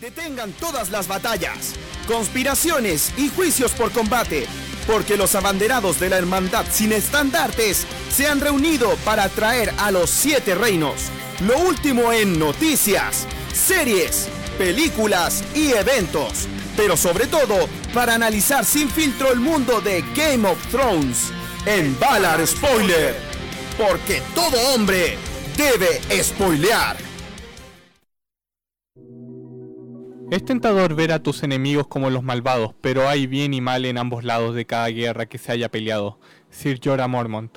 Detengan todas las batallas, conspiraciones y juicios por combate, porque los abanderados de la hermandad sin estandartes se han reunido para traer a los siete reinos lo último en noticias, series, películas y eventos, pero sobre todo para analizar sin filtro el mundo de Game of Thrones en Valar Spoiler, porque todo hombre debe spoilear. Es tentador ver a tus enemigos como los malvados, pero hay bien y mal en ambos lados de cada guerra que se haya peleado. Sir Jorah Mormont.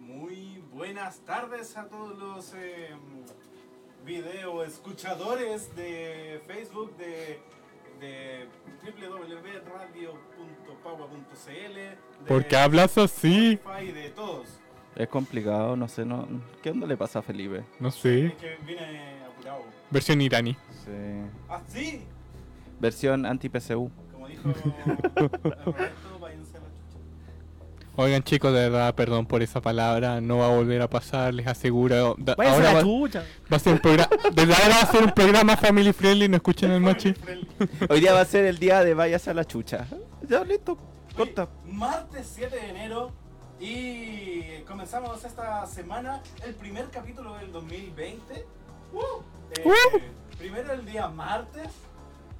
Muy buenas tardes a todos los eh, video escuchadores de Facebook, de, de www.radio.paua.cl, de ¿Por qué hablas así? Spotify, de todos. Es complicado, no sé, no, ¿qué onda le pasa a Felipe? No sé. Es que. Versión iraní. Sí. ¿Ah, sí? Versión anti-PCU. Como dijo Roberto, váyanse a la chucha. Oigan chicos, de verdad, perdón por esa palabra, no va a volver a pasar, les aseguro. Da- Váyanse a ahora la va, chucha. va a ser un programa, desde ahora va a ser un programa family friendly, no escuchen el machi. Hoy día va a ser el día de váyase a la chucha. Ya, listo, corta. Martes 7 de enero y comenzamos esta semana el primer capítulo del 2020. ¡Uh! Eh, ¡Uh! Primero el día martes,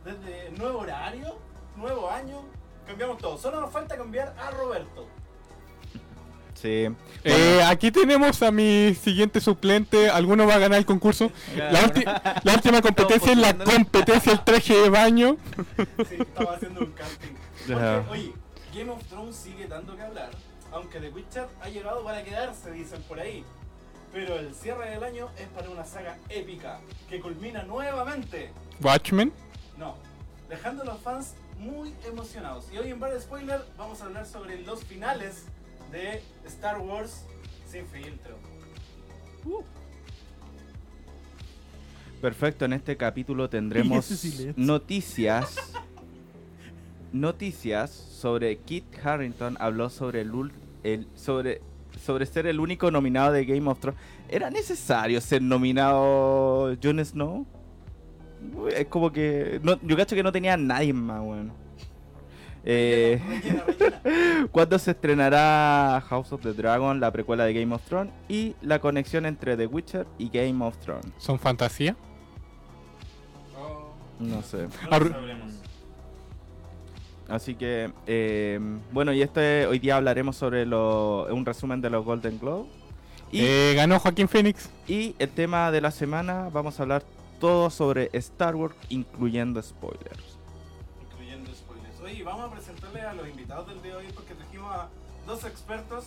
desde nuevo horario, nuevo año, cambiamos todo. Solo nos falta cambiar a Roberto. Sí. Eh, aquí tenemos a mi siguiente suplente, ¿alguno va a ganar el concurso? La, ulti- la última competencia es la competencia del traje de baño. Sí, estaba haciendo un casting. Ya. Porque, oye, Game of Thrones sigue dando que hablar, aunque The Witcher ha llegado para quedarse, dicen por ahí. Pero el cierre del año es para una saga épica, que culmina nuevamente. Watchmen. No, dejando a los fans muy emocionados. Y hoy en Bar Spoiler vamos a hablar sobre los finales de Star Wars sin filtro. Perfecto, en este capítulo tendremos noticias. Noticias sobre Kit Harrington habló sobre el, el- sobre sobre ser el único nominado de Game of Thrones. ¿Era necesario ser nominado Jon Snow? Es como que no, yo cacho que no tenía a nadie más, weón. Eh. ¿Cuándo se estrenará House of the Dragon, la precuela de Game of Thrones? Y la conexión entre The Witcher y Game of Thrones. ¿Son fantasía? Oh, No sé. no lo sabremos. Así que, eh, bueno, y este hoy día hablaremos sobre lo, un resumen de los Golden Globe. Y, Eh, ganó Joaquín Phoenix. y el tema de la semana, vamos a hablar todo sobre Star Wars, incluyendo spoilers. incluyendo spoilers. Oye, vamos a presentarle a los invitados del día de hoy porque trajimos a dos expertos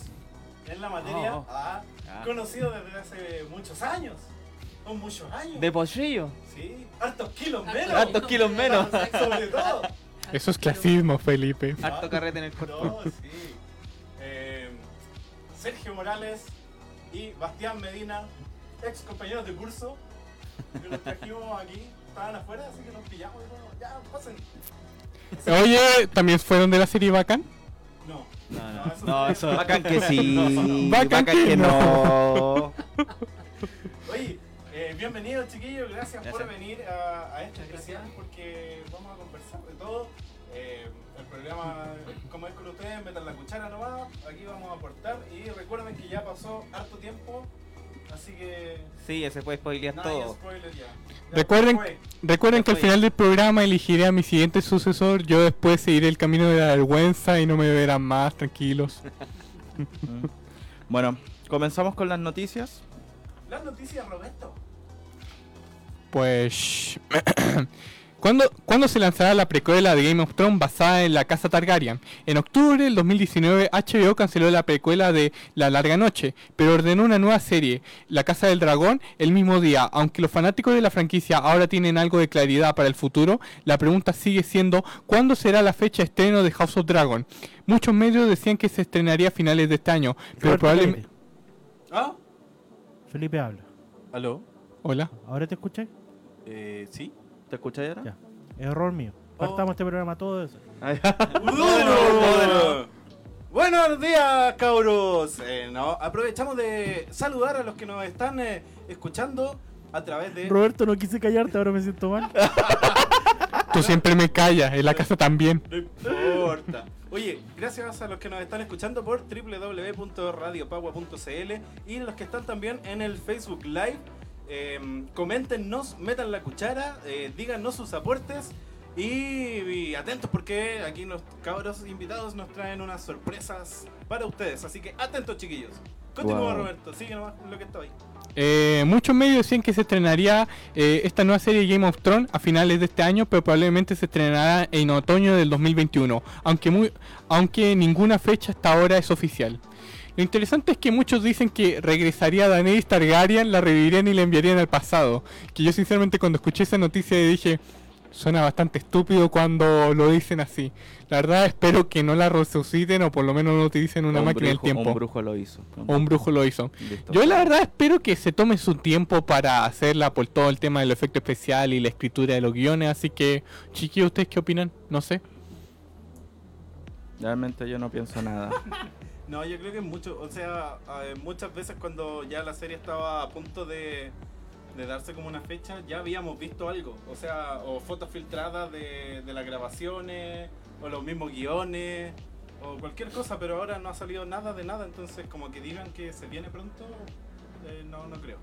en la materia, Oh, oh. ah, Ah. conocidos desde hace muchos años. Son muchos años. De Pochillo. Sí, hartos kilos menos. Hartos kilos menos. Sobre todo. Eso es clasismo, Felipe. Harto carrete en el cuerpo. No, sí. Eh, Sergio Morales y Bastián Medina, ex compañeros de curso, que los trajimos aquí, estaban afuera, así que nos pillamos y bueno, ya pasen. Oye, ¿también fueron de la serie Bacán? No, No, no, eso no, eso- Bacán que sí, Bacán bacán, que que no. no. Oye, eh, bienvenidos chiquillos, gracias, por venir a, a este especial porque vamos a conversar de todo. Eh, el programa, como es con ustedes, metan la cuchara nomás, aquí vamos a aportar y recuerden que ya pasó harto tiempo, así que Sí, ya se puede spoilear todo. spoiler ya. Ya Recuerden, fue. recuerden que al final del programa elegiré a mi siguiente sucesor. Yo después seguiré el camino de la vergüenza y no me verán más, tranquilos. Bueno, comenzamos con las noticias. Las noticias, Roberto. Pues... ¿Cuándo, cuándo se lanzará la precuela de Game of Thrones basada en la casa Targaryen? En octubre del 2019 HBO canceló la precuela de La Larga Noche, pero ordenó una nueva serie, La Casa del Dragón, el mismo día. Aunque los fanáticos de la franquicia ahora tienen algo de claridad para el futuro, la pregunta sigue siendo ¿cuándo será la fecha de estreno de House of Dragon? Muchos medios decían que se estrenaría a finales de este año, pero probablemente... Felipe. ¿Ah? Felipe habla. ¿Aló? Hola. ¿Ahora te escuché? Eh, ¿Sí? ¿Te escuchas ahora? Ya. Error mío. Partamos este programa todo eso. ¡Bueno! Buenos días, cabros. Eh, no, aprovechamos de saludar a los que nos están eh, escuchando a través de... Roberto, no quise callarte, ahora me siento mal. Tú siempre me callas, en la casa también. No importa. Oye, gracias a los que nos están escuchando por www.radiopagua.cl y los que están también en el Facebook Live. Eh, coméntenos, metan la cuchara, eh, díganos sus aportes y, y atentos porque aquí los cabros invitados nos traen unas sorpresas para ustedes. Así que atentos, chiquillos. Continúa, Wow. Roberto. Sigue nomás lo que está ahí. Eh, muchos medios decían que se estrenaría eh, esta nueva serie Game of Thrones a finales de este año, pero probablemente se estrenará en otoño del 2021, aunque, muy, aunque ninguna fecha hasta ahora es oficial. Lo interesante es que muchos dicen que regresaría Daenerys Targaryen, la revivirían y la enviarían al pasado. Que yo sinceramente cuando escuché esa noticia dije, suena bastante estúpido cuando lo dicen así. La verdad espero que no la resuciten o por lo menos no utilicen una Un máquina del tiempo. Un brujo lo hizo. O un brujo lo hizo. Listo. Yo la verdad espero que se tome su tiempo para hacerla por todo el tema del efecto especial y la escritura de los guiones, así que chiquillos, ¿ustedes qué opinan? No sé. Realmente yo no pienso nada. No, yo creo que mucho, o sea, eh, muchas veces cuando ya la serie estaba a punto de, de darse como una fecha, ya habíamos visto algo. O sea, o fotos filtradas de, de las grabaciones, o los mismos guiones, o cualquier cosa, pero ahora no ha salido nada de nada, entonces como que digan que se viene pronto, eh, no, no creo.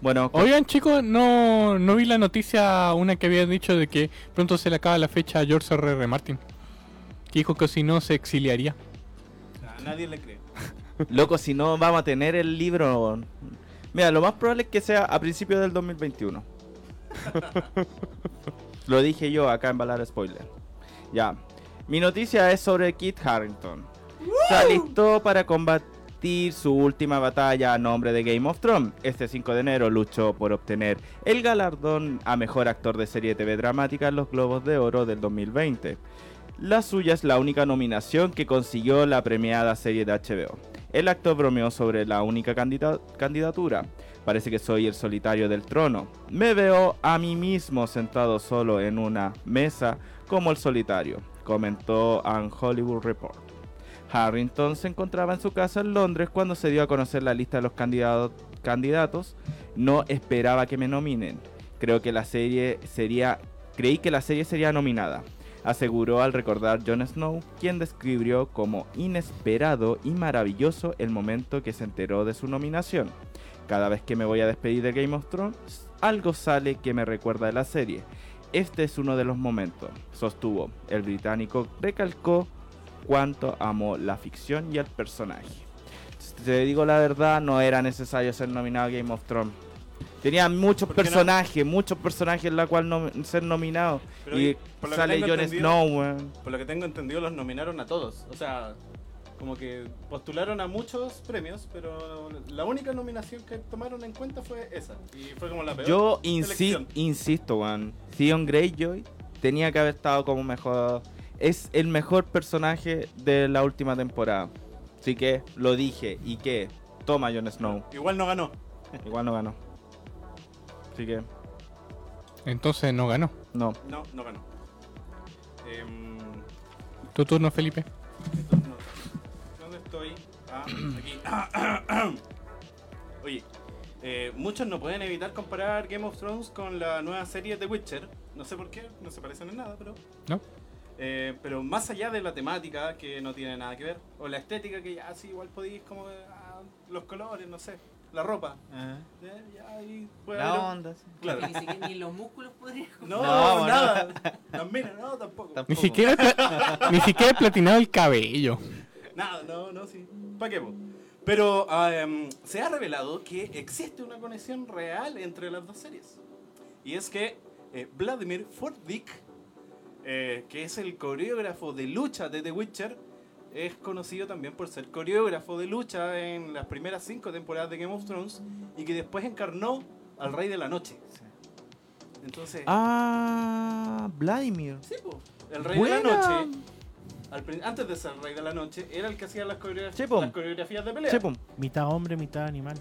Bueno, Oigan chicos, no, no vi la noticia, una que había dicho de que pronto se le acaba la fecha a George R. R. Martin. Que dijo que si no se exiliaría. A nadie le cree. loco, si no vamos a tener el libro. Mira, lo más probable es que sea a principios del 2021. lo dije yo acá en Balar Spoiler. Ya. Mi noticia es sobre Kit Harrington. Se alistó para combatir su última batalla a nombre de Game of Thrones. Este 5 de enero luchó por obtener el galardón a mejor actor de serie TV dramática en los Globos de Oro del 2020. La suya es la única nominación que consiguió la premiada serie de HBO. El actor bromeó sobre la única candida- candidatura. Parece que soy el solitario del trono. Me veo a mí mismo sentado solo en una mesa como el solitario, comentó An Hollywood Report. Harrington se encontraba en su casa en Londres cuando se dio a conocer la lista de los candidatos. No esperaba que me nominen. Creo que la serie sería, creí que la serie sería nominada. Aseguró al recordar Jon Snow, quien describió como inesperado y maravilloso el momento que se enteró de su nominación. Cada vez que me voy a despedir de Game of Thrones, algo sale que me recuerda de la serie. Este es uno de los momentos, sostuvo. El británico recalcó cuánto amó la ficción y el personaje. Te digo la verdad, no era necesario ser nominado a Game of Thrones. Tenía muchos personajes, muchos personajes en la cual no, ser nominado. Pero y sale Jon Snow, weón. Por lo que tengo entendido, los nominaron a todos. O sea, como que postularon a muchos premios, pero la única nominación que tomaron en cuenta fue esa. Y fue como la peor. Yo insi- insisto, weón. Theon Greyjoy tenía que haber estado como mejor. Es el mejor personaje de la última temporada. Así que lo dije. ¿Y qué? Toma, Jon Snow. Igual no ganó. Igual no ganó. Así que, Entonces no ganó. no. No, no ganó. Em, Tu turno, Felipe. ¿Dónde estoy? Ah, aquí. Oye, eh, muchos no pueden evitar comparar Game of Thrones con la nueva serie The Witcher. No sé por qué, no se parecen en nada, pero. ¿No? Eh, pero más allá de la temática, que no tiene nada que ver, o la estética, que ya sí, igual podéis, como ah, los colores, no sé, la ropa. ya ahí puede La haber un- onda. sí. Claro. Ni siquiera ni los músculos podrían. No, No, nada. Las minas, no, tampoco. Tampoco. Ni siquiera, he pla- ni siquiera he platinado el cabello. Nada, no, no, sí. ¿Para qué? po? Pero ah, em, se ha revelado que existe una conexión real entre las dos series. Y es que eh, Vladimir Fordick, eh, que es el coreógrafo de lucha de The Witcher, es conocido también por ser coreógrafo de lucha en las primeras cinco temporadas de Game of Thrones y que después encarnó al Rey de la Noche. Entonces, Ah, Vladimir. sí, po, el Rey Buena. de la Noche, al antes de ser Rey de la Noche, era el que hacía las, coreografías de pelea. Mitad hombre, mitad animal.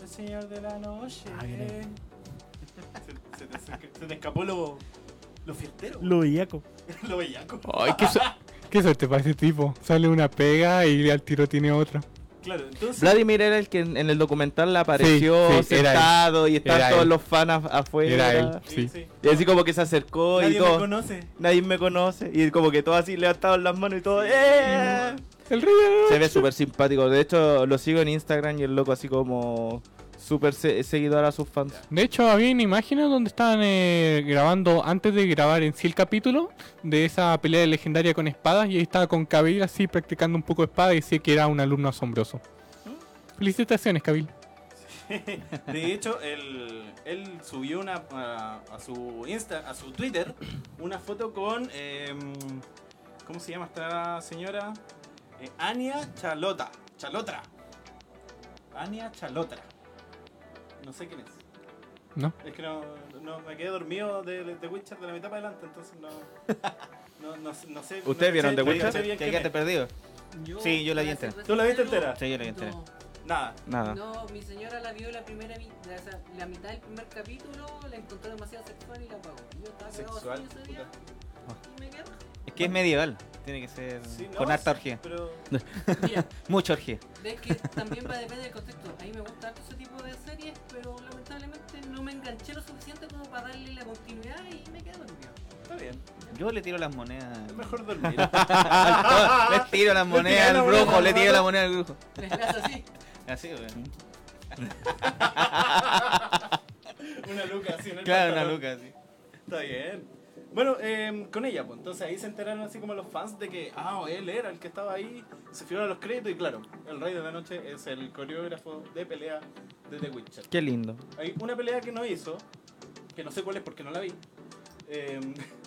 El señor de la noche. Ah, se, se te, se- se te escapó lo, lo fiestero. Lo bellaco. lo bellaco. Ay, qué, su- qué suerte para ese tipo. Sale una pega y al tiro tiene otra. Claro, entonces. Vladimir era el que en, en el documental le apareció Sí, sí, sentado y estaban Era todos él. los fans af- afuera. Era él, sí. Y así como que se acercó Nadie y me todo. conoce. Nadie me conoce. Y como que todos así levantaban las manos y todo. ¡Eh! El la Se ve súper simpático. De hecho, lo sigo en Instagram y el loco así como súper se- seguidor a sus fans. De hecho, había una imagen donde estaban eh, grabando, antes de grabar en sí el capítulo, de esa pelea legendaria con espadas, y ahí estaba con Kabil así practicando un poco de espada y decía que era un alumno asombroso. Felicitaciones, Kabil. De hecho, él, él subió una a, a su Insta, a su Twitter, una foto con em, ¿cómo se llama esta señora? Eh, Ania Chalota, Chalotra. Ania Chalotra. No sé quién es. ¿No? Es que no, no me quedé dormido de, de, Witcher de la mitad para adelante, entonces no no, no, no sé. no ¿Ustedes vieron The Witcher? caché bien ¿Que quién quedaste perdido? Yo, Sí, yo la vi entera. ¿Tú la viste entera? Sí, yo la vi entera. no. Nada. Nada. No, mi señora la vio la primera la, la mitad del primer capítulo, la encontró demasiado sexual y la apagó. Yo estaba Sexual. así ese día puta. y me quedé. Que es medieval. Tiene que ser Sí, no, con harta sí, orgía. Pero Mira, Mucha orgía. es que también va a depender del contexto. A mí me gusta harto ese tipo de series, pero lamentablemente no me enganché lo suficiente como para darle la continuidad y me quedé dormido. está bien. Yo le tiro las monedas. Es mejor dormir. le tiro las monedas al brujo, le tiro la moneda al brujo. Les hace así. Así, weón. una luca así en el Claro, una luca así. Está bien. Bueno, eh, con ella, pues entonces ahí se enteraron así como los fans de que, ah, él era el que estaba ahí, se fijaron a los créditos y claro, el Rey de la Noche es el coreógrafo de pelea de The Witcher. Qué lindo. Hay una pelea que no hizo, que no sé cuál es porque no la vi, eh,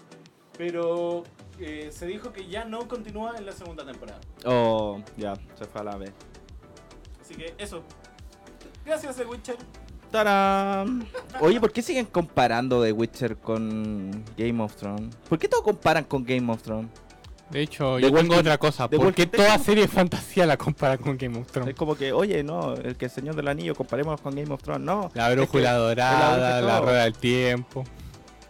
pero eh, se dijo que ya no continúa en la segunda temporada. Oh, ya, se fue a la vez. Así que eso. Gracias, The Witcher. ¡Tarán! Oye, ¿por qué siguen comparando The Witcher con Game of Thrones? ¿Por qué todo comparan con Game of Thrones? De hecho, The yo tengo otra cosa. The ¿Por qué Walking toda serie de fantasía la compara con Game of Es Thrones? como que, oye, no, el que el Señor del Anillo, comparémonos con Game of Thrones. No, La es brújula es la dorada, la rueda del tiempo.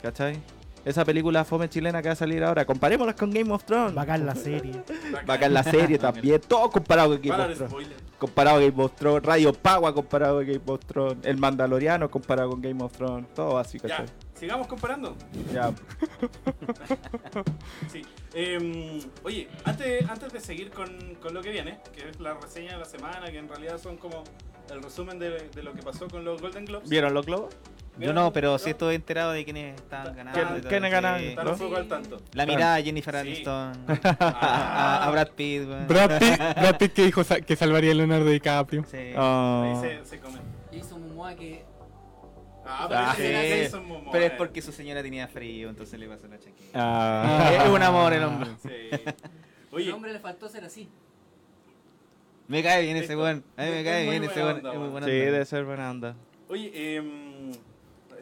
¿cachai? Esa película fome chilena que va a salir ahora, comparémoslas con Game of Thrones. Bacán la serie. Bacán la serie también, todo comparado con Game of Thrones. Comparado con Game of Thrones, Radio Pagua comparado con Game of Thrones, El Mandaloriano comparado con Game of Thrones, todo así, Ya, ¿cachai? sigamos comparando. Ya. Sí. Em, oye, antes, antes de seguir con, con lo que viene, que es la reseña de la semana, que en realidad son como el resumen de, de lo que pasó con los Golden Globes. ¿Vieron los globos? Yo no, pero sí estoy enterado de quiénes estaban ganando. ¿Quién- y todo, quiénes? Están tanto. La mirada de Jennifer. Aniston. Ah. A, a Brad Pitt. Brad Pitt, Brad Pitt que dijo que salvaría a Leonardo DiCaprio. Sí. Ah. Ahí se, se comen. Jason Momoa que Ah, Ah, pero Pero es eh. porque su señora tenía frío, entonces le pasó la chaqueta. Ah. es un amor el hombre. Oye, hombre le faltó ser así. Me cae bien ese weón. A mí me cae bien ese weón. Sí, debe ser buena onda. oye em,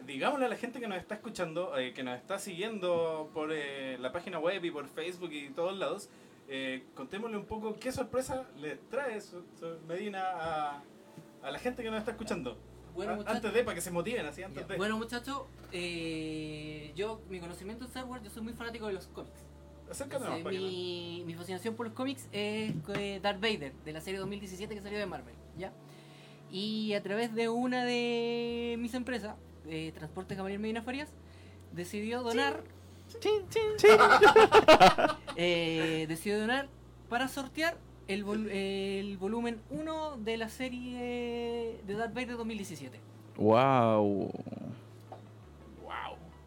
digámosle a la gente que nos está escuchando, eh, que nos está siguiendo por eh, la página web y por Facebook y todos lados, eh, contémosle un poco qué sorpresa les trae su- su Medina a, a la gente que nos está escuchando. Bueno, A- muchachos. antes de, para que se motiven, así antes de. Bueno, muchachos, yo, mi conocimiento Star Wars, yo soy muy fanático de los cómics. Acércate Entonces, mi, mi fascinación por los cómics es Darth Vader, de la serie 2017 que salió de Marvel, ¿ya? Y a través de una de mis empresas, eh, Transporte Gabriel Medina Farías, decidió donar... eh, decidió donar para sortear el, vol- el volumen 1 de la serie de Darth Vader 2017. Wow.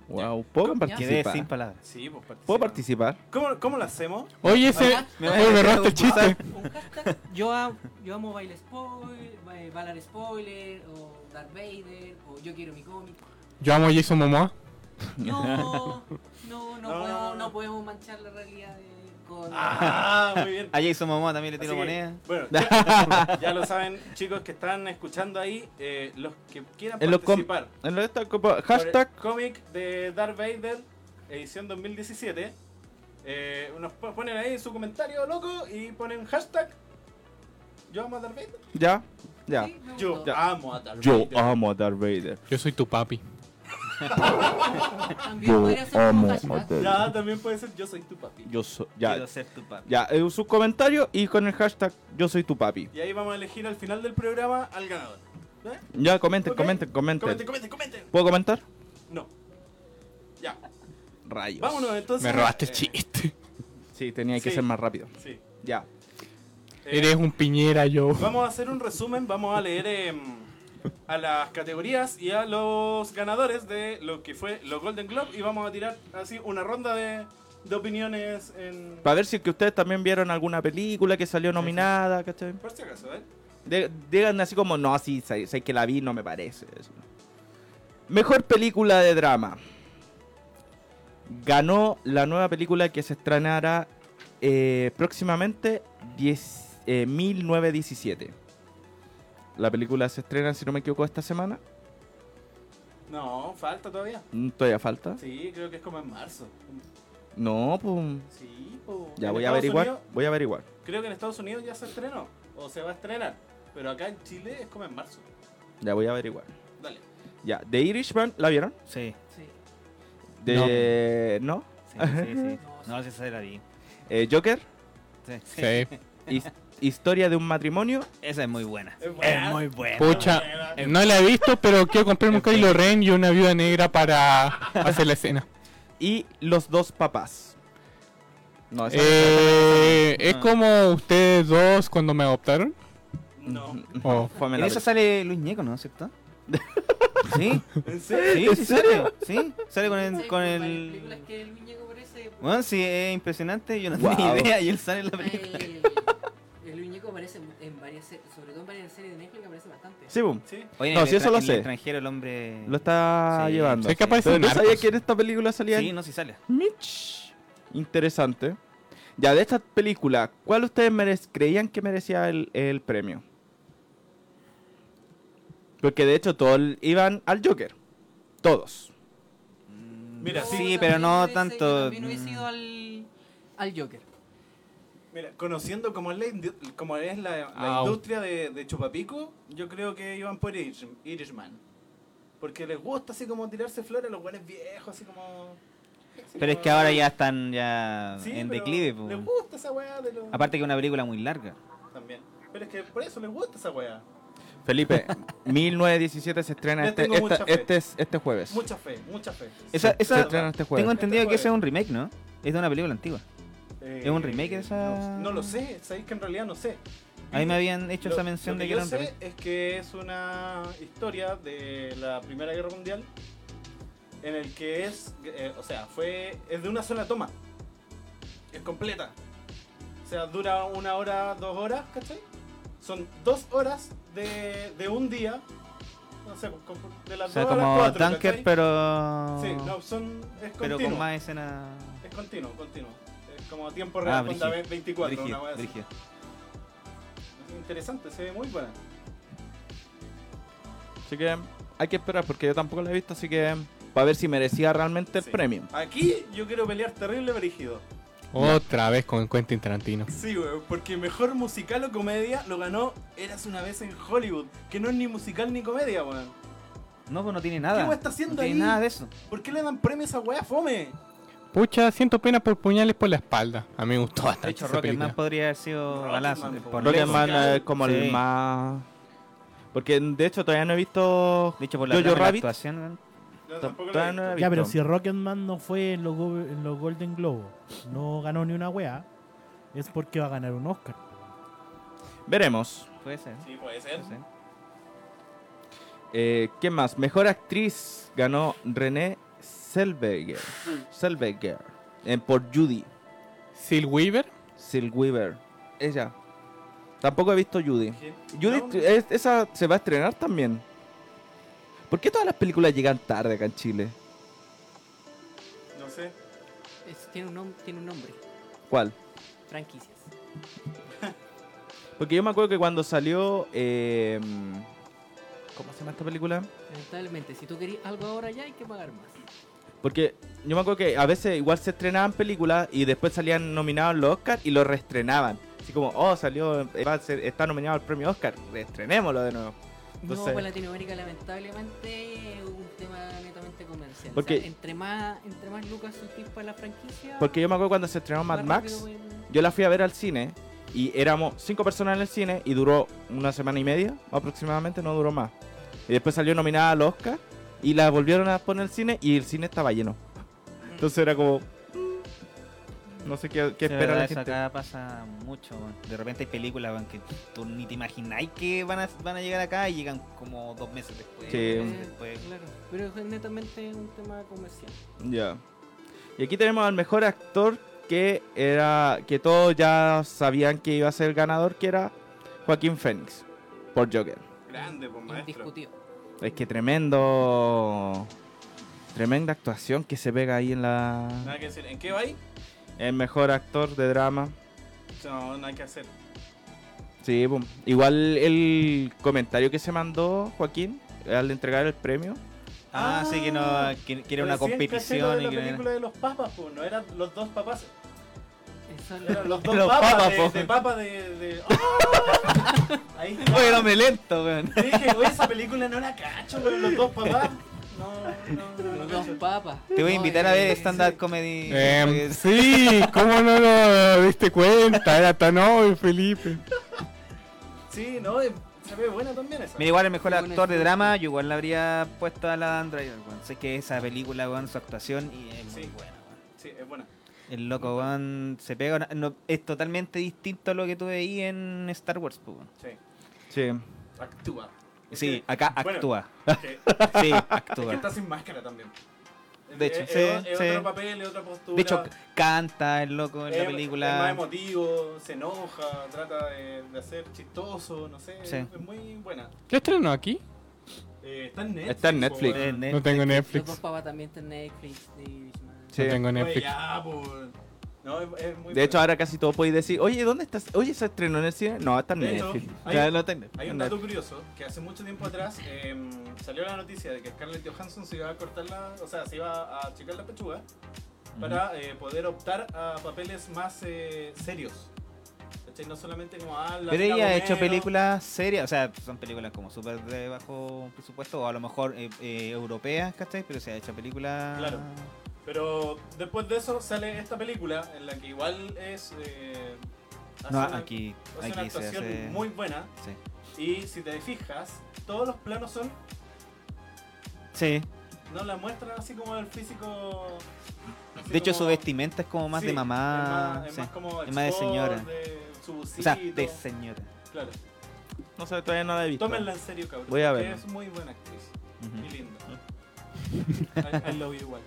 Wow. ¿Puedo participar? sin palabras. Sí, pues participa. ¿Puedo participar? ¿Cómo, ¿Cómo lo hacemos? Oye, ese. Ah, Me Oye, me robaste el chiste. un hashtag, yo, am- yo amo Baile Spoiler, Valar Spoiler, o Darth Vader, o Yo quiero mi cómic. Yo amo a Jason Momoa. No, no, no, No. podemos, no podemos manchar la realidad de-. Ah, muy bien. A Jason Momoa también le tiro moneda. Bueno, ya, ya lo saben, chicos que están escuchando ahí, eh, los que quieran En los participar. En lo de esta copa- por el hashtag. cómic de Darth Vader, edición 2017. Eh, nos po- ponen ahí su comentario loco y ponen hashtag. Yo amo a Darth Vader. Ya. Ya. Yo amo a Darth Yo Vader. amo a Darth Vader. Yo soy tu papi. También podría ser. Ya, también puede ser yo soy tu papi. Yo soy. Ya, Quiero ser tu papi. ya, eh, su comentario y con el hashtag Yo soy tu papi. Y ahí vamos a elegir al final del programa al ganador. ¿Eh? Ya, comenten, Ok. comenten, comenten. Comenten, comenten, comenten. ¿Puedo comentar? No. Ya. Rayos. Vámonos entonces. Me robaste el Eh, chiste. Sí, tenía que Sí. ser más rápido. Sí. Ya. Eh, Eres un piñera yo. Vamos a hacer un resumen, vamos a leer em, a las categorías y a los ganadores de lo que fue los Golden Globe y vamos a tirar así una ronda de, de opiniones en... Para ver si es que ustedes también vieron alguna película que salió nominada, ¿cachai? Por si acaso, ¿eh? De- digan así como, no, sí, sé, sé que la vi, no me parece. eso. Mejor película de drama. Ganó la nueva película que se estrenará eh, próximamente 10, eh, 1917. La película se estrena, si no me equivoco, esta semana. No, falta todavía. Mm, Todavía falta. Sí, creo que es como en marzo. No, pues. Sí, po. Ya voy a averiguar. Unidos- Voy a averiguar. creo que en Estados Unidos ya se estrenó. O se va a estrenar. Pero acá en Chile es como en marzo. Ya voy a averiguar. Dale. Ya, The Irishman, ¿la vieron? Sí, Sí. De... ¿No? sí, sí. sí. No, sí, se la vi. Eh, Joker, Sí. Sí. His- Historia de un matrimonio Esa es muy buena. Es buena. Es muy buena. Pucha, no la he visto, pero quiero comprarme un Kylo Ren y una viuda negra para hacer la escena. y Los dos papás. No, esa Eh, ¿Es Ah. como ustedes dos cuando me adoptaron? No. Oh. En esa sale Luis Ñeco, ¿no? ¿Cierto? Sí, ¿En serio? sí, ¿En sí serio? sale. Sí, sale con el... Con. Bueno, sí, es impresionante. Yo no Wow. tenía idea y él sale en la película. Aparece en varias series, sobre todo en varias series de Netflix aparece bastante. Sí, boom. Sí. Oye, No, el eso lo sé. el extranjero el hombre... Lo está Sí. llevando. Sé que aparece Pero no sabía que en esta película salía Sí, no, sí sale. Mitch. Interesante. Ya, de esta película, ¿cuál ustedes merec- creían que merecía el, el premio? Porque de hecho todos iban al Joker. Todos. Mira, sí. Sí, pero no tanto, yo También hubiese mm. ido al, al Joker. Mira, conociendo cómo es la, cómo es la, industria de, de Chupapico, yo creo que iban por Irish- Irishman. Porque les gusta así como tirarse flores a los guanes viejos, así como... así Pero es como- que ahora ya están ya Sí, en declive. po. Les gusta esa weá de los... Aparte que es una película muy larga. También. Pero es que por eso les gusta esa weá. Felipe, 1917 se estrena este, esta- este, es- este jueves. Mucha fe, mucha fe. Esa, Se esa, estrena este jueves. tengo entendido Este que ese es un remake, ¿no? Es de una película antigua. Eh, ¿Es un remake de esa- No, no lo sé, sabéis que en realidad no sé. A mí me habían hecho Lo- esa mención lo de que yo era un sé es que es una historia de la Primera Guerra Mundial en el que es, eh, o sea, fue es de una sola toma. Es completa. O sea, dura una hora, dos horas, ¿cachai? Son dos horas de, de un día. No sé, como de O las sea, dos a las como cuatro, ¿cachai? pero. Sí, no, son, es pero continuo. con más escena. Es continuo, continuo. Como tiempo Ah, real, onda brígido, 24, una Brígido, wea así. Es Interesante, se ve muy buena. Así que hay que esperar porque yo tampoco la he visto, así que para ver si merecía realmente el Sí. premio. Aquí yo quiero pelear terrible brígido. Otra vez con Quentin Tarantino. Sí, weón, porque mejor musical o comedia lo ganó Eras una vez en Hollywood, que no es ni musical ni comedia, weón. No, pues no tiene nada. wea está haciendo no tiene ahí? nada de eso. ¿Por qué le dan premios a weá fome? Pucha, siento pena por puñales por la espalda. A mí me gustó bastante. De hecho, Rocketman podría haber sido Rocketman, balazo. Rocketman es como el más... Porque de hecho todavía no he visto De hecho, por la, Jojo trama y la Rabbit. actuación. Yo todavía no he visto. Ya, pero si Rocketman no fue en los, go- en los Golden Globos, no ganó ni una wea, es porque va a ganar un Oscar. Veremos. Puede ser. Sí, puede ser. puede ser. Eh, ¿Qué más? Mejor actriz ganó René Zellweger. Zellweger. eh, por Judy. Sil Weaver. Weaver. Ella. Tampoco he visto Judy. ¿Qué? Judy, No, es- esa se va a estrenar también. ¿Por qué todas las películas llegan tarde acá en Chile? no sé. Es- tiene, un tiene un nombre. ¿Cuál? Franquicias. Porque yo me acuerdo que cuando salió... eh, ¿Cómo se llama esta película? Lamentablemente, si tú querías algo ahora ya hay que pagar más. Porque yo me acuerdo que a veces igual se estrenaban películas y después salían nominados los Oscar y lo reestrenaban. Así como, oh, salió, eh, va a ser- está nominado al premio Oscar, reestrenémoslo de nuevo. No, pues Latinoamérica lamentablemente es un tema netamente comercial. Porque- O sea, entre más, entre más lucas soltís para la franquicia. Porque yo me acuerdo cuando se estrenó Mad Max, yo la fui a ver al cine y éramos cinco personas en el cine y duró una semana y media aproximadamente, no duró más. Y después salió nominada al Oscar y la volvieron a poner al cine y el cine estaba lleno. Entonces era como... mm, No sé qué, qué Sí, espera verdad, la eso gente. acá pasa mucho. De repente hay películas que tú ni te imagináis que van a, van a llegar acá y llegan como dos meses después. Sí. Eh, después. claro, pero es netamente un tema comercial. Ya. Y aquí tenemos al mejor actor que era que todos ya sabían que iba a ser el ganador, que era Joaquín Phoenix por Joker. Grande, pues maestro. Indiscutido. Es que tremendo tremenda actuación que se pega ahí en la Nada que decir. ¿En qué va ahí? el mejor actor de drama. No, nada que hacer. Sí, pum. igual el comentario que se mandó Joaquín al entregar el premio. Ah, sí, que, no, que, que era una Recién caché lo competición la que era- película de los papas, pues, no eran los dos papás. Eran los dos Los papas, papas, de, po. de papa de... de- ¡Ah! Ahí está. Oye, dame lento, weón. Dije, oye, esa película no la cacho, weón, los dos papás. No, no, no, no, Los dos papas. Te voy a No, invitar a eh, ver sí. stand-up comedy. Porque- sí, ¿cómo no lo diste cuenta? Era tan obvio, Felipe. Sí, no, eh, se ve buena también esa. Mira, igual el mejor actor de drama, yo igual le habría puesto a la Driver, weón. Sé que esa película, weón, su actuación y es muy Sí. buena, weón. Sí, es buena. El loco, weón, se pega. una- no- es totalmente distinto a lo que tú veí en Star Wars, pues. Sí, Sí. actúa. Es Sí, acá bueno, actúa. que- Sí, Es que actúa. está sin máscara también. De hecho, es, sí, es- es sí. otro papel, es otra postura. De hecho, canta el loco en es, la es más película. emotivo, se enoja, trata de, de hacer chistoso, no sé. Sí. Es muy buena. ¿Qué estrenó aquí? Eh, está en Netflix. Está en Netflix. Eh. Netflix. No tengo Netflix. dos papas también están en Netflix. Sí. No tengo Oye, Netflix. ya, po. No, es, es muy De hecho, ahora casi todo podéis decir, oye, ¿dónde estás? Oye, ¿se estrenó en el cine? No, está en Netflix. hay- Ya, no Hay un dato curioso, que hace mucho tiempo atrás em, salió la noticia de que Scarlett Johansson se iba a cortar la, o sea, se iba a achicar la pechuga para eh, poder optar a papeles más eh, serios. ¿Cachai? No solamente como ah, la Pero ella ha hecho películas serias, o sea, son películas como súper de bajo presupuesto, o a lo mejor eh, eh, europeas, ¿cachai? Pero se ha hecho películas. Claro. Pero después de eso sale esta película en la que igual es. Eh, hace No, una- aquí, hace una aquí se actuación hace. muy buena. Sí. Y si te fijas, todos los planos son. Sí. No la muestran así como el físico. De hecho, como- su vestimenta es como más Sí, de mamá. Es más, es sí. más como Es más de señora. de su O sea, de señora. Claro. No sé, todavía no la he visto. Tómenla en serio, cabrón. Voy a verla. Es muy buena actriz. Ujú. Y linda. I, I love you igual.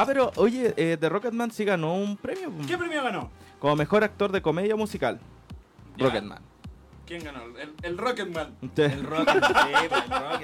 Ah, pero oye, eh, The Rocketman sí ganó un premio. ¿Qué premio ganó? Como mejor actor de comedia musical. Ya. Rocketman. ¿Quién ganó? El, el Rocketman. El rock, sí, pues, el rock.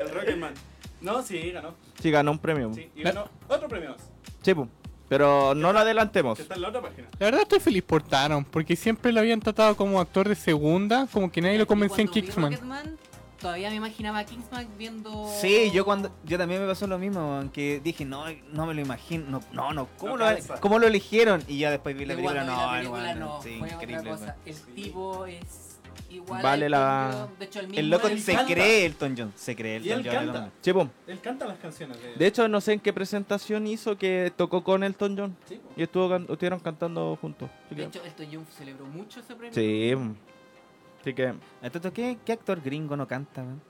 El Rocketman. No, sí, ganó. Sí, ganó un premio. Sí, y ganó otro premio más. Sí, pu. pero no lo adelantemos. Está en la otra página. La verdad estoy feliz por Taron, porque siempre lo habían tratado como actor de segunda, como que nadie lo Yo convencía en Kingsman. Rocketman, todavía me imaginaba a Kingsman viendo. Sí, yo cuando yo también me pasó lo mismo, aunque dije, no, no me lo imagino, no, no, no ¿cómo, No lo, cómo lo eligieron? Y ya después vi la película, vi no, la película, igual, no, sí, increíble. cosa. El tipo es igual. Vale la-. De hecho, el mismo El loco se canta. cree Elton John, se cree Y Elton él John. canta. Él canta las canciones de. De hecho, no sé en qué presentación hizo que tocó con Elton John. Sí. Y estuvo, can- estuvieron cantando juntos. De hecho, Elton John celebró mucho ese premio. Sí. Así que. Entonces, ¿qué, ¿qué actor gringo no canta, weón?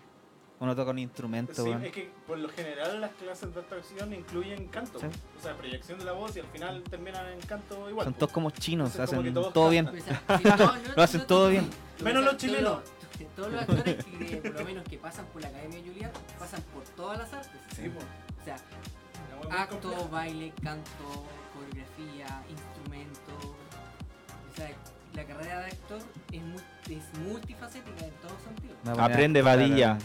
O no toca un instrumento, Sí, es que por lo general las clases de actuación incluyen canto. Sí. O sea, proyección de la voz y al final terminan en canto igual. Son po. todos como chinos, Entonces, hacen todo bien. cantan. O sea, sí, no, no, Lo hacen no, todo bien. no, Menos los chilenos. Todos los, todos los actores que, por lo menos que pasan por la Academia Juilliard, pasan por todas las artes. Sí. O sea, acto, baile, canto, coreografía, instrumento. O sea, la carrera de actor es, multifacética en a poner Aprende a actuar, vadilla.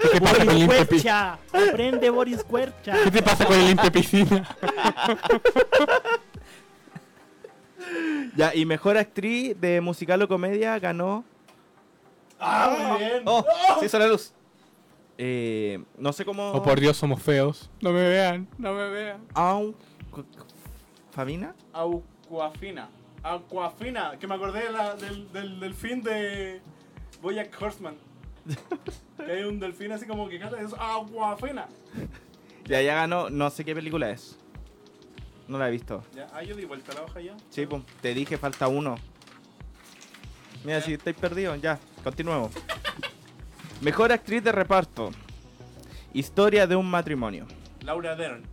¿Qué te pasa con el Huercha. Aprende Boris Huercha. ¿Qué te pasa con el limpia piscina? Ya, y mejor actriz de musical o comedia ganó. Ah, muy bien. Oh, se hizo la luz. eh, no sé cómo. Oh, por Dios, somos feos. No me vean, no me vean. Au- ¿Fabina? Aquafina. Aquafina. Que me acordé de la- del, del, del fin de Boyack Horseman. Que hay un delfín así como que canta eso. ¡Agua fena! Ya, ya ganó, no sé qué película es. No la he visto. Ya, ah, yo di vuelta la hoja ya. Sí, pues, te dije falta uno. Mira, Ya. si estáis perdidos, ya, continuemos. Mejor actriz de reparto. Historia de un matrimonio. Laura Dern.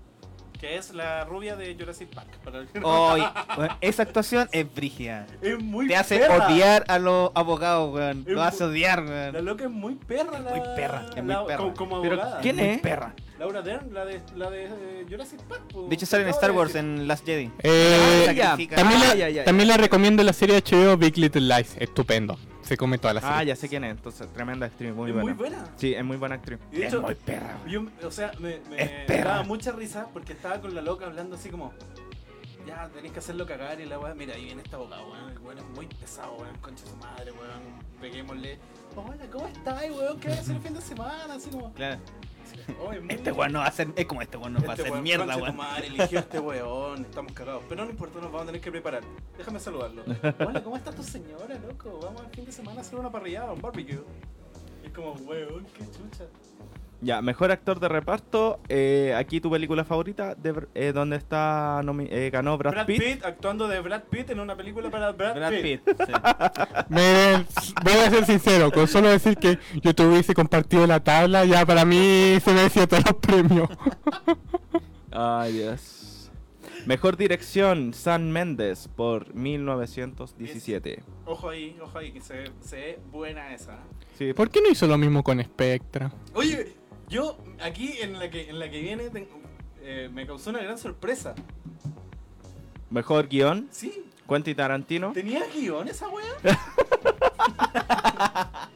Que es la rubia de Jurassic Park. para el esa actuación es brígida. es muy Te hace perra. odiar a los abogados, weón. Lo hace odiar, La weón. loca es muy perra. La, muy perra, es muy la- perra. Como, como Pero, abogada. ¿quién Muy es? perra. Laura Dern, la de, la de eh, Jurassic Park. De hecho, sale en Star Wars, en Last Jedi. Eh, Ah, ya. también, Ah, la, ya, ya, ya. también la recomiendo la serie HBO Big Little Lies. Estupendo. Se come toda la serie. Ah, ya sé quién es, entonces, tremenda actriz, muy es buena. muy buena. Sí, es muy buena actriz. Y de hecho, perra, yo, o sea, me, me Es perra. daba mucha risa porque estaba con la loca hablando así como. Ya, tenéis que hacerlo cagar y la weá. Mira, ahí viene este abogado, weón. El weón es muy pesado, weón. Concha de su madre, weón. Peguémosle. Hola, ¿cómo estás, weón? ¿Qué vas a hacer el fin de semana? Así como. Claro. "Oh, es muy- Este weón no va a hacer. Es como este weón no va a Este hacer weón, mierda, weón. eligió este weón, estamos cagados. Pero no importa, nos vamos a tener que preparar. Déjame saludarlo. Hola, ¿cómo está tu señora, loco? Vamos al fin de semana a hacer una parrillada, un barbecue. Y es como, weón, qué chucha. Ya, mejor actor de reparto. eh, aquí tu película favorita, de, eh, donde está eh, ganó Brad, Brad Pitt. Pitt. actuando de Brad Pitt en una película para Brad, Brad Pitt. Pitt. sí. Me- voy a ser sincero, con solo decir que yo te hubiese compartido la tabla, ya para mí se merecía todos los premios. Ay, Dios. Mejor dirección, San Méndez por 1917. Ojo ahí, ojo ahí, que se, ve- se ve buena esa. Sí, ¿Por qué no hizo lo mismo con Spectra? Oye, yo aquí en la que, en la que viene tengo- eh, me causó una gran sorpresa. Mejor guion, Sí, Quentin Tarantino. ¿tenía guion esa weá?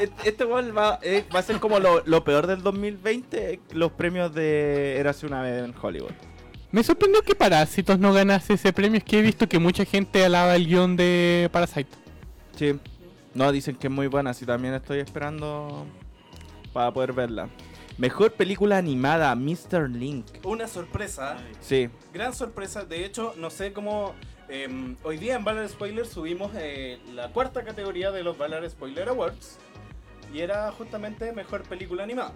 Este- Este gol va, eh, va a ser como lo, lo peor del 2020, los premios de Érase una vez en Hollywood. Me sorprendió que Parásitos no ganase ese premio, es que he visto que mucha gente alaba el guion de Parasite. Sí. No, dicen que es muy buena, así también estoy esperando para poder verla. Mejor película animada, Mr. Link. Una sorpresa. Sí, Gran sorpresa. De hecho, no sé cómo. eh, hoy día en Valor Spoiler subimos eh, la cuarta categoría de los Valor Spoiler Awards. Y era justamente mejor película animada.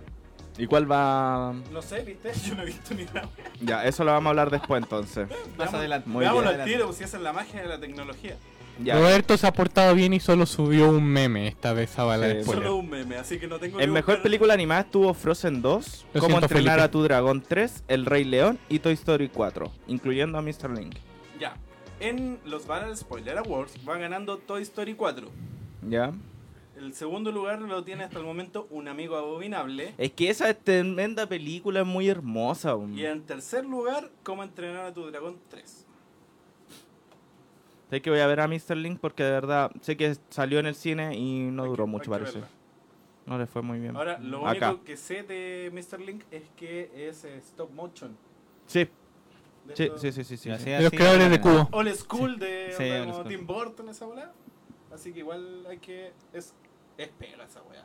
¿y cuál va? No sé, ¿viste? Yo no he visto ni nada. Ya, eso lo vamos a hablar después entonces. Más adelante. Muy Veámoslo bien. al tiro, si esa es la magia de la tecnología. Ya. Roberto se ha portado bien y solo subió un meme esta vez a Bala Sí. Solo un meme, así que no tengo En mejor buscar- película animada estuvo Frozen 2, Lo Cómo siento, entrenar Felipe. a tu dragón 3, El Rey León y Toy Story 4, incluyendo a Mr. Link. Ya. En los Valor Spoiler Awards va ganando Toy Story 4. ¿Ya? El segundo lugar lo tiene hasta el momento Un Amigo Abominable. Es que esa tremenda película es muy hermosa. um. Y en tercer lugar, Cómo entrenar a tu dragón 3. Sé que voy a ver a Mr. Link porque de verdad sé que salió en el cine y no Hay duró que- mucho, parece. verla. No le fue muy bien. Ahora, lo Acá. único que sé de Mr. Link es que es eh, stop motion. Sí, De sí, sí, sí, sí, sí, Así sí. De los así, creadores de. Cubo. Old school de Sí, onda como school. Tim Burton, esa bola. Así que igual hay que. Es, es pega esa weá.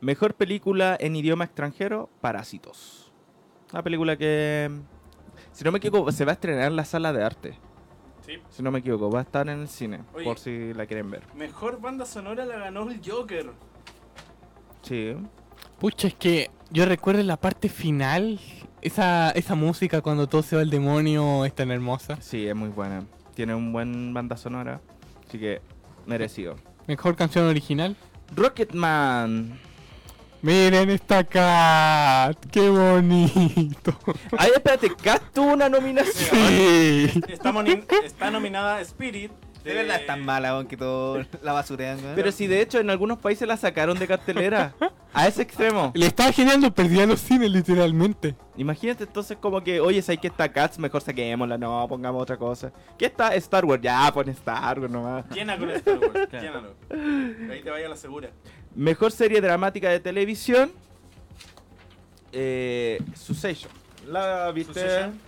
Mejor película en idioma extranjero, Parásitos. Una película que, si no me equivoco, se va a estrenar en la sala de arte. Sí. Si no me equivoco, va a estar en el cine, Oye. por si la quieren ver. Mejor banda sonora la ganó el Joker. Sí. Pucha, es que yo recuerdo la parte final, esa, esa música cuando todo se va al demonio es tan hermosa. Sí, es muy buena. Tiene un buen banda sonora, así que merecido. Mejor canción original. Rocketman. Miren esta cat, qué bonito. Ay, espérate, Cat tuvo una nominación. Sí. Está, está nominada Spirit. De verdad es tan mala, weón, que todo la basurean. Pero si de hecho en algunos países la sacaron de cartelera. A ese extremo. Le estaba generando perdía los cines literalmente. Imagínate entonces como que, oye, si hay que está Cats, mejor saquémosla, no, pongamos otra cosa. ¿Qué está? Star Wars, ya, pon Star Wars nomás. Llena con Star Wars. Llénalo. Ahí te vaya la segura. Mejor serie dramática de televisión. Eh, Succession. ¿La viste? Succession.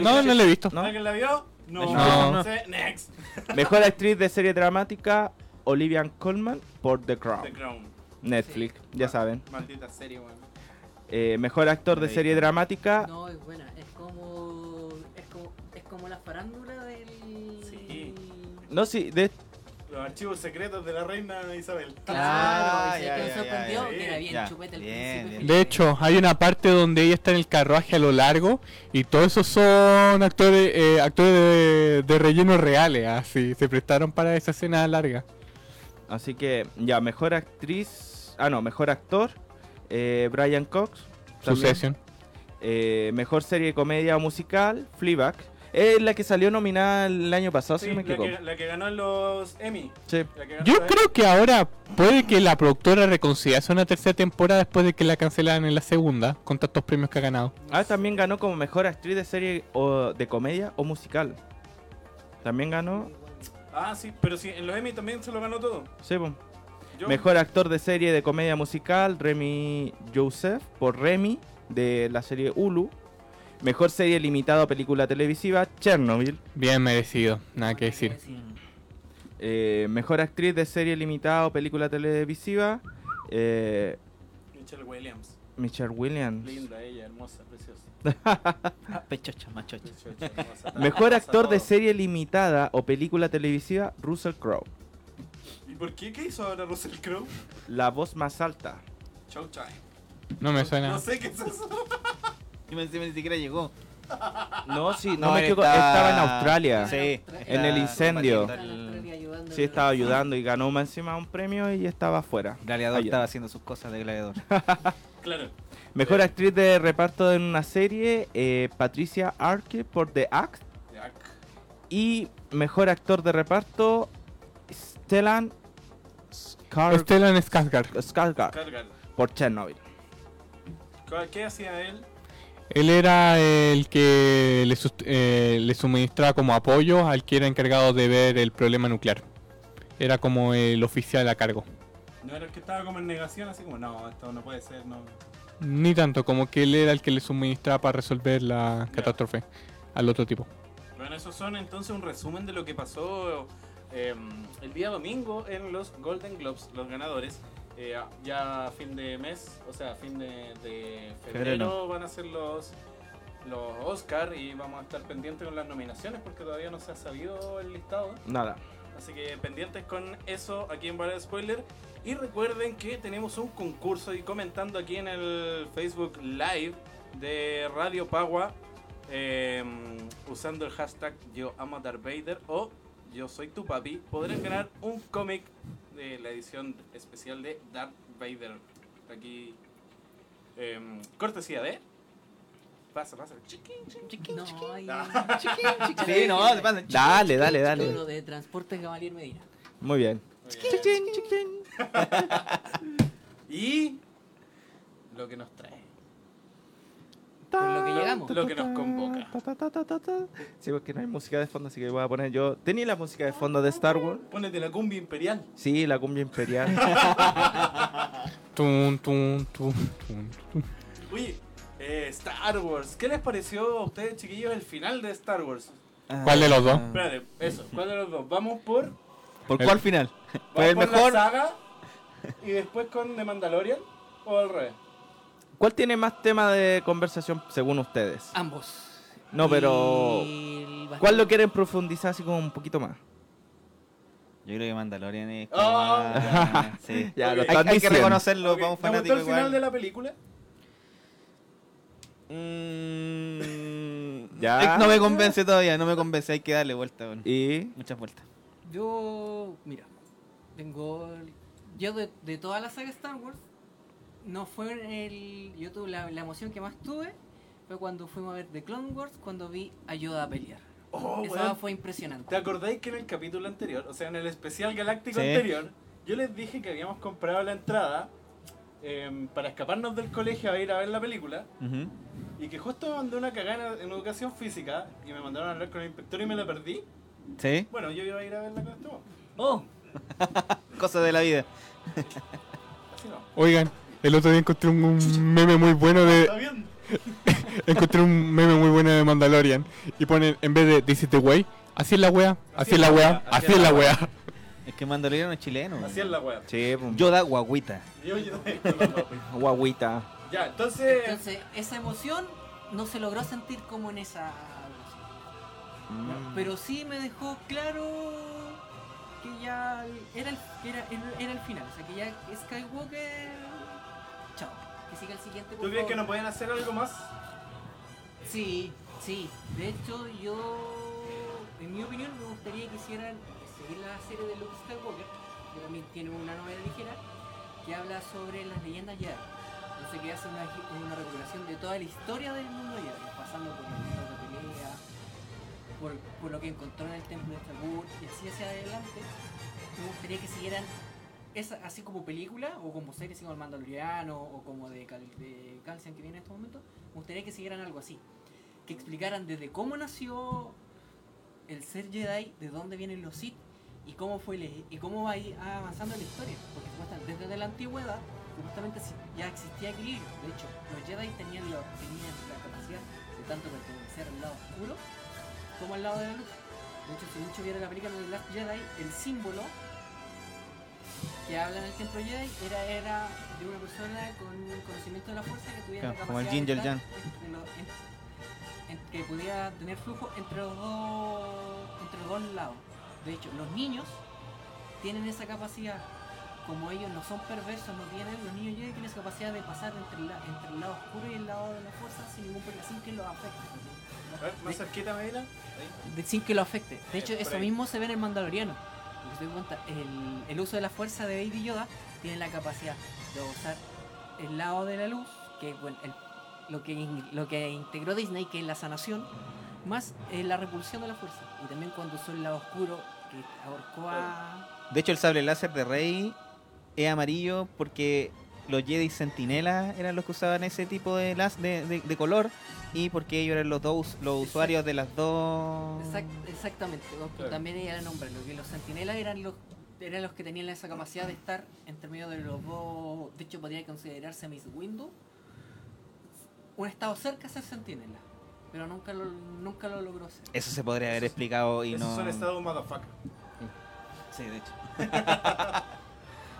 No, no lo he visto. ¿No? ¿Alguien la vio? No. No. No sé. Next. Mejor actriz de serie dramática, Olivia Colman por The Crown. The Crown. Netflix, ya saben. Maldita serie, weón. Eh, mejor actor de serie dramática, No, es buena. Es como. Es como, es como la farándula del. Sí. No, sí, de... Los archivos secretos de la reina Isabel. Claro, Ah, ya, que me ya, sorprendió ya, que era bien ya. chupete el Bien, principio. bien. De hecho, hay una parte donde ella está en el carruaje a lo largo y todos esos son actores eh, actores de, de relleno reales, así se prestaron para esa escena larga. Así que, ya, mejor actriz. Ah, no, mejor actor. eh, Brian Cox. también. Succession. Eh, mejor serie de comedia o musical. Fleabag. Es la que salió nominada el año pasado, si Sí, no me la, equivoco. que, la que ganó en los Emmy. Sí. La Yo la- creo que ahora puede que la productora reconsidere una tercera temporada después de que la cancelaran en la segunda, con tantos premios que ha ganado. Ah, también ganó como mejor actriz de serie o de comedia o musical. También ganó. Ah, sí, pero sí, en los Emmy también se lo ganó todo. Sí. Yo- Mejor actor de serie de comedia musical, Remy Joseph, por Remy, de la serie Hulu. Mejor serie limitada o película televisiva, Chernobyl. Bien merecido, nada que decir. Eh, mejor actriz de serie limitada o película televisiva, eh, Michelle Williams. Michelle Williams. Linda ella, hermosa, preciosa. Ah, Pechocha, machocha. Hermosa. Mejor actor de serie limitada o película televisiva, Russell Crowe. ¿Y por qué? ¿Qué hizo ahora Russell Crowe? La voz más alta. Showtime. No me suena. No sé qué es eso. Y me encima ni siquiera llegó. No, sí, no, No, me equivoco, está- estaba en Australia. Sí, En el incendio. Sí, estaba ayudando y ganó más encima un premio y estaba afuera. Gladiador estaba haciendo sus cosas de gladiador. Claro. Mejor actriz de reparto en una serie, eh, Patricia Arquette por The Act. Jack. Y mejor actor de reparto, Stellan Skar- Stellan Skarsgård. Skarsgård por Chernobyl. ¿Qué hacía él? Él era el que le, eh, le suministraba como apoyo al que era encargado de ver el problema nuclear. Era como el oficial a cargo. No era el que estaba como en negación, así como, no, esto no puede ser, no. Ni tanto, como que él era el que le suministraba para resolver la catástrofe al otro tipo. Bueno, esos son entonces un resumen de lo que pasó eh, el día domingo en los Golden Globes, los ganadores. Eh, ya a fin de mes, o sea, a fin de, de febrero, Febrero. van a ser los, los Oscar y vamos a estar pendientes con las nominaciones porque todavía no se ha sabido el listado. Nada. Así que pendientes con eso aquí en Bar de Spoiler. Y recuerden que tenemos un concurso y comentando aquí en el Facebook Live de Radio Pagua eh, usando el hashtag Yo amo Darth Vader o Yo soy tu papi, podrán ganar un cómic de la edición especial de Darth Vader. Aquí, eh, cortesía de. Pasa, pasa. Chiquín, chiquín. No, hay... Sí, no, se pasa. Dale, dale, dale. Uno de Transportes Gamaliel Medina. Muy bien. Muy bien. Y lo que nos trae. Con lo que llegamos. Lo que nos convoca. Sí, porque no hay música de fondo, así que voy a poner yo. ¿Tenía la música de fondo de Star Wars? Pónete la cumbia imperial. Sí, la cumbia imperial. Tun, tun, tun, tun. Oye, eh, Star Wars. ¿Qué les pareció a ustedes, chiquillos, el final de Star Wars? ¿Cuál de los dos? Espérate, eso. ¿Cuál de los dos? Vamos por, ¿Por cuál final? Pues el por mejor. la saga y después con The Mandalorian o al revés. ¿Cuál tiene más tema de conversación según ustedes? Ambos. No, pero. El ¿Cuál lo quieren profundizar así como un poquito más? Yo creo que Mandalorian es como Oh. más- sí. Ya, lo Hay, están hay que reconocerlo, Ok, vamos ¿te gustó el final igual. de la película? Mm, Ya. No me convence todavía, no me convence, hay que darle vuelta, bueno. Y. muchas vueltas. Yo, mira, tengo. Yo de, de toda la saga Star Wars, no fue el. Yo tuve la, la emoción que más tuve fue cuando fuimos a ver The Clone Wars, cuando vi a Yoda a pelear. Oh, Esa fue impresionante. ¿Te acordáis que en el capítulo anterior, o sea, en el especial galáctico Sí. anterior, yo les dije que habíamos comprado la entrada em, para escaparnos del colegio a ir a ver la película y que justo me mandé una cagada en, educación física y me mandaron a hablar con el inspector y me la perdí? ¿Sí? Bueno, yo iba a ir a verla con este weón. Oh, cosas de la vida. Así no. Oigan, el otro día encontré un, un meme muy bueno ¿Está de. Encontré un meme muy bueno de Mandalorian. Y ponen, en vez de This is the way, así es la wea, así es la wea, así es la wea. Es que Mandalorian es chileno. Así es la wea. Sí, pues, Yoda guaguita. Yo, yo, guaguita. ya, entonces... Entonces, esa emoción no se logró sentir como en esa. Mm. Pero sí me dejó claro que ya era el, que era, era el final, o sea que ya Skywalker, chao, que siga el siguiente. ¿Tú crees que no pueden hacer algo más? Sí, sí. De hecho, yo, en mi opinión, me gustaría que hicieran seguir la serie de Luke Skywalker, que también tiene una novela ligera, que habla sobre las leyendas Jedi. Entonces que hace una, una recuperación de toda la historia del mundo Jedi, pasando por los de pelea, por, por lo que encontró en el templo de Star y así hacia adelante. Me gustaría que siguieran esa, así como película o como serie así como el Mandaloriano o como de, Cal, de Calcium que viene en este momento, me gustaría que siguieran algo así. Que explicaran desde cómo nació el ser Jedi, de dónde vienen los Sith y cómo fue le- y cómo va avanzando la historia. Porque supuestamente desde la antigüedad supuestamente ya existía equilibrio. De hecho, los Jedi tenían, lo- tenían la capacidad de tanto pertenecer al lado oscuro como al lado de la luz. De hecho, si mucho vieron la película de Last Jedi, el símbolo que habla en el templo Jedi era, era de una persona con conocimiento de la fuerza que tuviera Claro, la como el entre los- en- en- que pudiera tener flujo entre los dos entre los dos lados. De hecho, los niños tienen esa capacidad. Como ellos no son perversos, no tienen, los niños Jedi tienen esa capacidad de pasar entre, la- entre el lado oscuro y el lado de la fuerza sin ningún problema, sin que lo afecte. A ver, más cerquita, Medina. Sin que lo afecte. De hecho, Eh, por eso ahí. mismo se ve en el Mandaloriano. El, uso de la fuerza de Baby Yoda tiene la capacidad de usar el lado de la luz, que bueno, lo, que lo que integró Disney, que es la sanación, más eh, la repulsión de la fuerza. Y también cuando usó el lado oscuro, que ahorcó a... De hecho, el sable láser de Rey es amarillo porque los Jedi Sentinela eran los que usaban ese tipo de, las, de, de- de color y porque ellos eran los dos los usuarios de las dos. Exact- exactamente, pues, Claro. también era el nombre. Lo que los sentinelas eran los eran los que tenían esa capacidad de estar entre medio de los dos. De hecho, podría considerarse Miss Windu un estado cerca a ser sentinela, pero nunca lo, nunca lo logró ser. Eso se podría haber explicado y Esos no. son estados motherfucker. Sí, de hecho.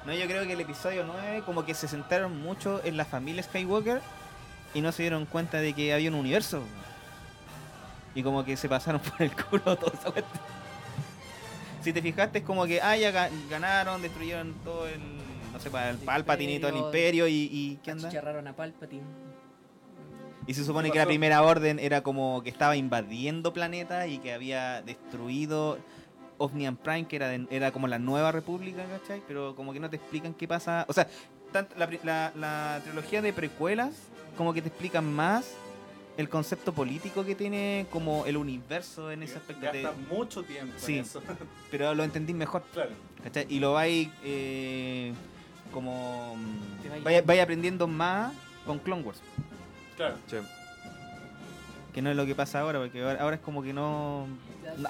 no, yo creo que el episodio 9 como que se centraron mucho en la familia Skywalker y no se dieron cuenta de que había un universo. Y como que se pasaron por el culo toda esa cuestión. Si te fijaste es como que, ah, ya ga- ganaron, destruyeron todo el, no sé, el El Palpatine y todo el imperio, y, y ¿qué anda? A Palpatine. Y se supone ¿Qué que la primera orden era como que estaba invadiendo planetas y que había destruido Omnium Prime, que era, de- era como la nueva república, ¿cachai? Pero como que no te explican qué pasa. O sea, la, la- la trilogía de precuelas como que te explican más el concepto político que tiene como el universo en ese aspecto. Gasta mucho tiempo Sí. en eso. pero lo entendí mejor. claro. ¿cachai? Y lo vais eh, como... vais- Vaya, vaya aprendiendo más con Clone Wars. Claro. Que no es lo que pasa ahora, porque ahora, ahora es como que no...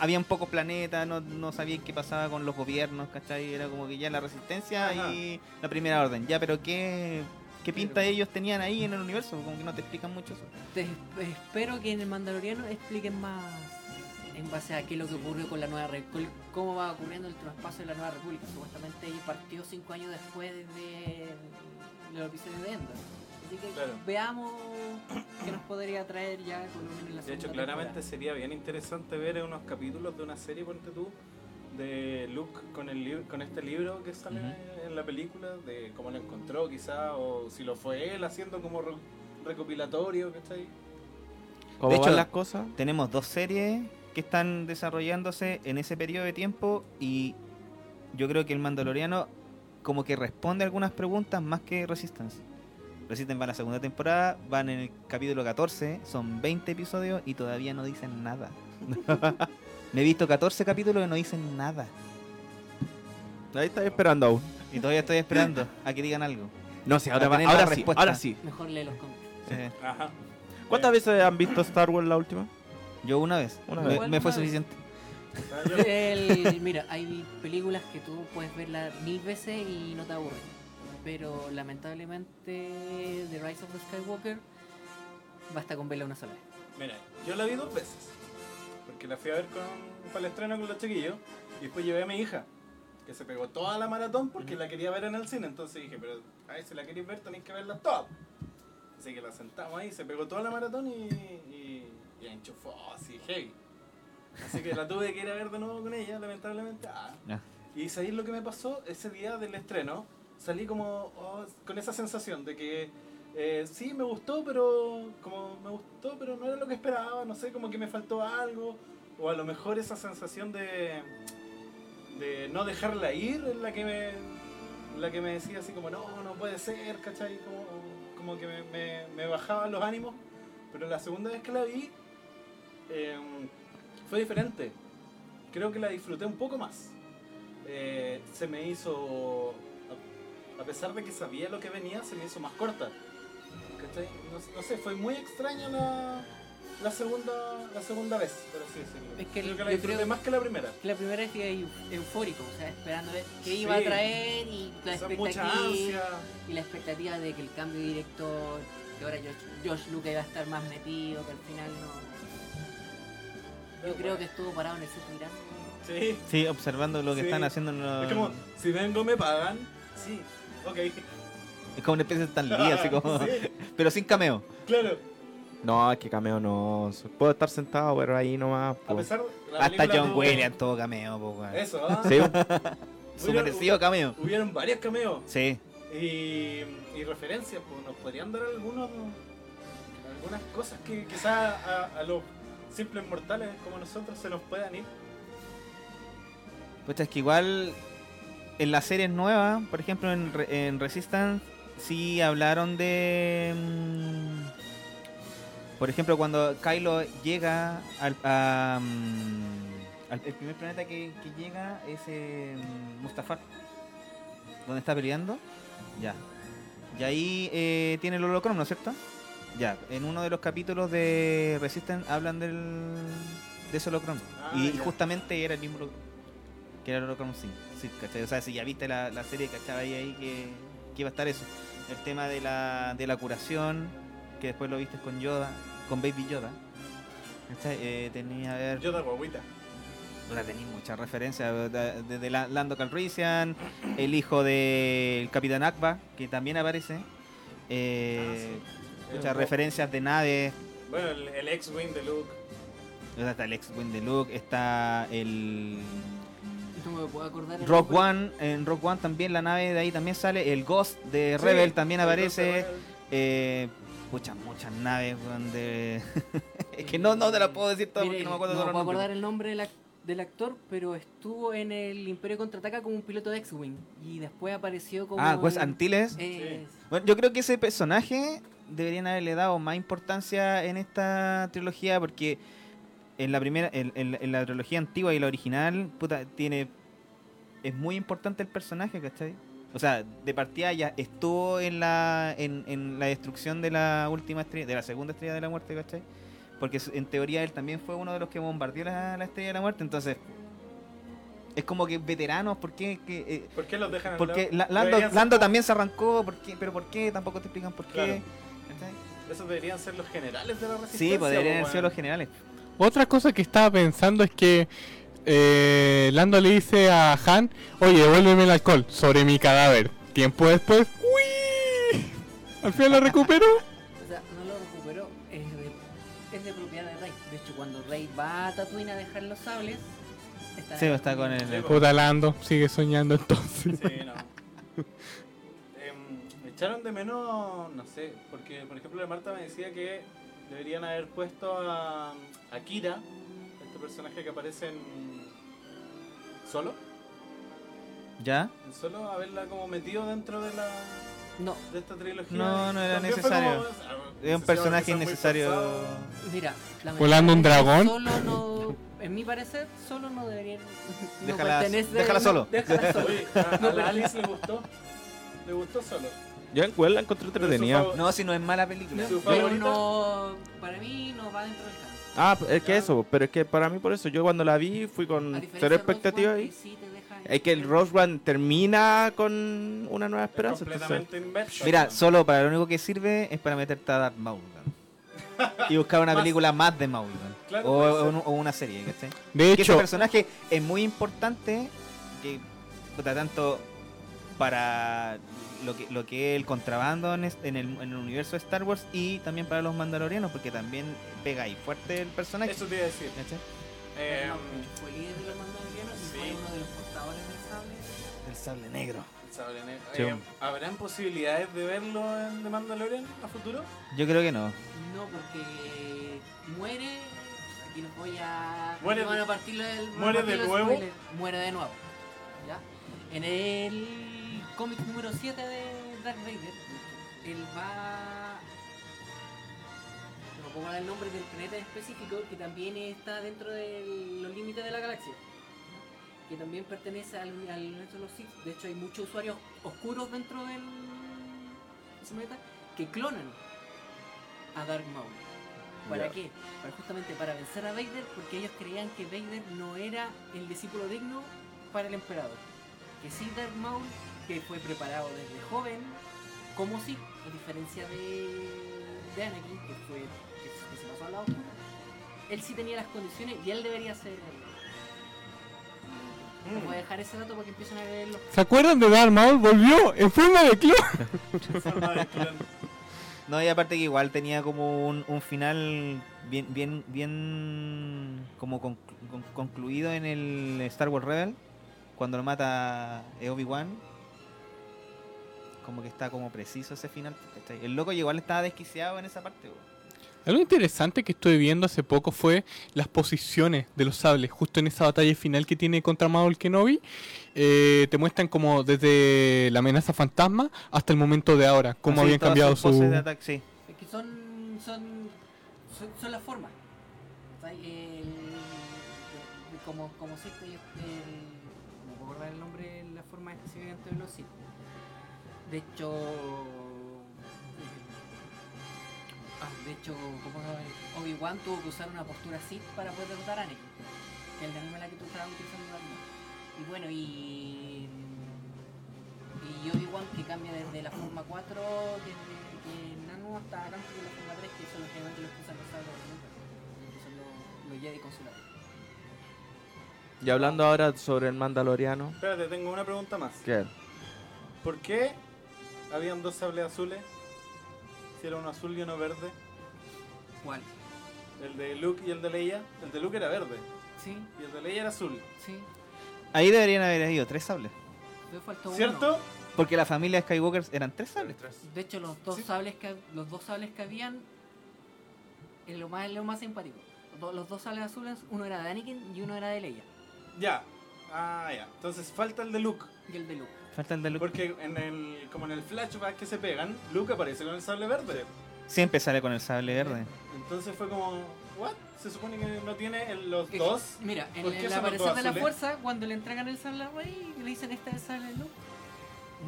Habían pocos planetas, no, no sabían qué pasaba con los gobiernos, ¿cachai? Era como que ya la resistencia Ajá. y la primera orden. Ya, pero ¿qué, qué pinta Pero- ellos tenían ahí en el universo? Como que no te explican mucho eso. Te- espero que en el Mandaloriano expliquen más en base a qué es lo que ocurrió con la nueva República, cómo va ocurriendo el traspaso de la nueva República. Supuestamente partió cinco años después de, de los episodios de Endor. Así que Claro. veamos qué nos podría traer ya menos en la De hecho, claramente temporada. sería bien interesante ver unos capítulos de una serie, ponte tú, de Luke con el con este libro que sale en la película, de cómo lo encontró quizá, o si lo fue él haciendo como re- recopilatorio, ¿cachai? ¿Cómo De van hecho- las cosas? Tenemos dos series que están desarrollándose en ese periodo de tiempo y yo creo que el Mandaloriano como que responde a algunas preguntas más que Resistance. Resistance va a la segunda temporada, van en el capítulo 14, son 20 episodios y todavía no dicen nada. Me he visto 14 capítulos y no dicen nada. Ahí estás esperando aún. Y todavía estoy esperando a que digan algo. No sé, ahora, va- ahora sí, respuesta. ahora sí. Mejor lee los cómics. Eh, Ajá. ¿Cuántas veces han visto Star Wars la última? yo una vez, Una me, vez. me fue suficiente. El- mira, hay películas que tú puedes verlas mil veces y no te aburren. Pero lamentablemente The Rise of the Skywalker basta con verla una sola vez. Mira, yo la vi dos veces. Porque la fui a ver con, para el estreno con los chiquillos. Y después llevé a mi hija, que se pegó toda la maratón porque la quería ver en el cine. Entonces dije, pero a ver si la queréis ver tenéis que verla toda. Así que la sentamos ahí, se pegó toda la maratón y, y, y enchufó así, heavy. Así que la tuve que ir a ver de nuevo con ella, lamentablemente. Ah. Y sabéis lo que me pasó ese día del estreno. Salí como oh, con esa sensación de que eh, sí me gustó, pero como me gustó, pero no era lo que esperaba. No sé, como que me faltó algo. O a lo mejor esa sensación de, de no dejarla ir es la que me, la que me decía así como, no, no puede ser, ¿cachai? Como, como que me, me, bajaban los ánimos. Pero la segunda vez que la vi eh, fue diferente. Creo que la disfruté un poco más. Eh, se me hizo, a- pesar de que sabía lo que venía, se me hizo más corta. ¿Cachai? No, no sé, fue muy extraña la, la segunda la segunda vez, por así decirlo. Es que creo que la yo disfruté creo- más que la primera. La primera vez que eu- eufórico, o sea, esperando ver qué Sí. iba a traer y la O sea, mucha expectativa. ansia. Y la expectativa de que el cambio de director, que ahora Josh, Josh Lucas iba a estar más metido, que al final no. Yo creo que estuvo parado en el set mirando. Sí. Sí, observando lo que Sí. están haciendo. en los- Es como, si vengo me pagan. Sí, Es como una especie de Stan Lee, así como. Sí, Pero sin cameo. claro. No, es que cameo no. Puedo estar sentado, pero ahí nomás. A pesar la Hasta John Williams tuvo cameo, po. Eso, ¿ah? Sí, Su merecido cameo. Hubieron varios cameos. Sí. Y, y referencias, pues nos podrían dar algunos algunas cosas que quizás a, a los simples mortales como nosotros se nos puedan ir. Pues es que igual en las series nuevas, por ejemplo en, en Resistance, sí hablaron de... mm, por ejemplo, cuando Kylo llega al... a, mm, al- el primer planeta que, que llega es eh, Mustafar. Donde está peleando. Ya. Y ahí eh, tiene el holocron, ¿no es cierto? Ya. En uno de los capítulos de Resistance hablan del, de ese holocron. Ah, y justamente era el mismo holocron que era Holocron sí. O sea, si ya viste la, la serie, ¿cachai? Ahí, ahí que, que iba a estar eso. El tema de la, de la curación, que después lo viste con Yoda, con Baby Yoda. Eh, tenía, a ver, Yo de guaguita. Puta, tenéis muchas referencias, de- desde la- Lando Calrissian, el hijo del Capitán Akba, que también aparece. Eh, Ah, Muchas El- referencias de naves. Bueno, el, el ex-wing de Luke. Está el X-Wing de Luke, está el No me puedo acordar. el Rock nombre. One, en Rock One también la nave de ahí también sale, el Ghost de Sí, Rebel también aparece, eh, muchas, muchas naves, de... es que no, no te la puedo decir todo Mire, porque no me acuerdo no puedo acordar el nombre del, ac- del actor, pero estuvo en el Imperio Contraataca como un piloto de X-Wing. Y después apareció como. Ah, Wes en- Antilles. eh, Bueno, yo creo que ese personaje deberían haberle dado más importancia en esta trilogía porque en la primera, en, en la- en la trilogía antigua y la original, puta, tiene es muy importante el personaje, ¿cachai? O sea, de partida ya estuvo en la en, en la destrucción de la última estrella, de la segunda estrella de la muerte, ¿cachai? Porque en teoría él también fue uno de los que bombardeó la, la estrella de la muerte, entonces es como que veteranos, ¿por qué? que, eh, ¿Por qué los dejan porque? La- Lando, Deberían ser Lando como- también se arrancó, ¿por qué? pero ¿por qué? Tampoco te explican por qué. Claro. Esos deberían ser los generales de la resistencia. Sí, pues deberían haber po, sido weón. los generales. Otra cosa que estaba pensando es que eh, Lando le dice a Han, oye, devuélveme el alcohol sobre mi cadáver. Tiempo después, ¡uy! Al final lo recuperó. O sea, no lo recuperó, es de, es de propiedad de Rey. De hecho, cuando Rey va a Tatooine a dejar los sables, está, Sí, está con el-. Puta Lando, sigue soñando entonces. Sí, no. Em, me echaron de menos, no sé, porque por ejemplo la Marta me decía que deberían haber puesto a, a Kira, este personaje que aparece en Solo, ¿Ya? en Solo, haberla como metido dentro de la No, de esta trilogía. No, no era necesario. como, ah, Es un personaje innecesario. mira, Volando un dragón. Solo no, en mi parecer, solo no debería. No Déjala- déjala no, solo. Déjala solo. Oye, a, la Alice le gustó. Le gustó Solo. Yo en Cuel la encontré entretenida. No, si no es mala película. ¿Su Pero no, para mí no va dentro del canon. Ah, es que eso, pero es que para mí por eso, yo cuando la vi fui con cero de expectativa Rogue One, ahí. sí te deja Es que el Rose One termina con una nueva Es esperanza. entonces- completamente inverso. Mira, solo para lo único que sirve es para meterte a Darth Maul. Y buscar una Más. película más de Maul. Claro, o, una serie, ¿cachai? De que ese hecho, personaje es muy importante que puta, tanto para lo que lo que es el contrabando en, el, en el universo de Star Wars y también para los mandalorianos porque también pega ahí fuerte el personaje Eso te iba a decir. Eh, fue líder de los mandalorianos y sí. fue uno de los portadores del sable sable negro. El sable negro. Sí. Eh, ¿Habrán posibilidades de verlo en The Mandalorian a futuro? Yo creo que no. No, porque muere. Aquí los voy a. Muere de- a partir el, van a muere partir de nuevo. Muere de nuevo. ¿Ya? En el cómic número 7 de Darth Vader, él va. No puedo dar el nombre del planeta específico, que también está dentro de los límites de la galaxia. Que también pertenece al, al universo de los Sith. De hecho, hay muchos usuarios oscuros dentro del ese planeta que clonan a Dark Maul. ¿Para qué? Para justamente para vencer a Vader, porque ellos creían que Vader no era el discípulo digno para el emperador. Que sí Dark Maul, que fue preparado desde joven, como sí, a diferencia de, de Anakin, que fue que, se- que se pasó al lado oscuro, él sí tenía las condiciones y él debería ser el- Les voy a dejar ese dato para que empiecen a verlo. ¿Se acuerdan de Darth Maul? Volvió en forma de clon. Forma de clon. No, y aparte que igual tenía como un, un final bien, bien, bien como conclu- con- concluido en el Star Wars Rebel, cuando lo mata eh, Obi-Wan. Como que está como preciso ese final. ¿cachai? El loco igual estaba desquiciado en esa parte. Algo interesante que estuve viendo hace poco fue las posiciones de los sables, justo en esa batalla final que tiene contra Maul Kenobi. eh, te muestran como desde la amenaza fantasma hasta el momento de ahora, cómo Así, habían cambiado sus poses su... de ataque, sí. Es que son, son, son, son las formas. como, como Sith, ellos, el- no puedo acordar el nombre la forma específicamente de los Sith. De hecho, eh, ah, de hecho, como Obi-Wan tuvo que usar una postura Sith para poder derrotar a Anakin, que es la misma la que tú estabas utilizando. Y bueno, y y Obi-Wan que cambia desde la forma 4, desde que Nano hasta tanto que la forma 3, que son los generalmente los que usan los de luz, que son los, los Jedi consulares. Y hablando ahora sobre el Mandaloriano. Espérate, tengo una pregunta más. ¿Qué? ¿Por qué habían dos sables azules? Si era uno azul y uno verde. ¿Cuál? El de Luke y el de Leia. El de Luke era verde. Sí, Y el de Leia era azul. sí. Ahí deberían haber ido tres sables. Me faltó ¿Cierto? uno. Porque la familia Skywalker eran tres sables. De hecho, los dos Sí. sables que los dos sables que habían es lo más, lo más simpático. Los dos- Los dos sables azules, uno era de Anakin y uno era de Leia. Ya. Ah, ya. Entonces falta el de Luke. Y el de Luke. Falta el de Luke. Porque en el, como en el flashback que se pegan, Luke aparece con el sable verde. Siempre sale con el sable verde. Entonces fue como, ¿what? Se supone que no tiene el- los Es- dos. Mira, en ¿Por qué el son los aparecer dos de la azules? fuerza, cuando le entregan el sable a Rey y le dicen este es el sable de Luke,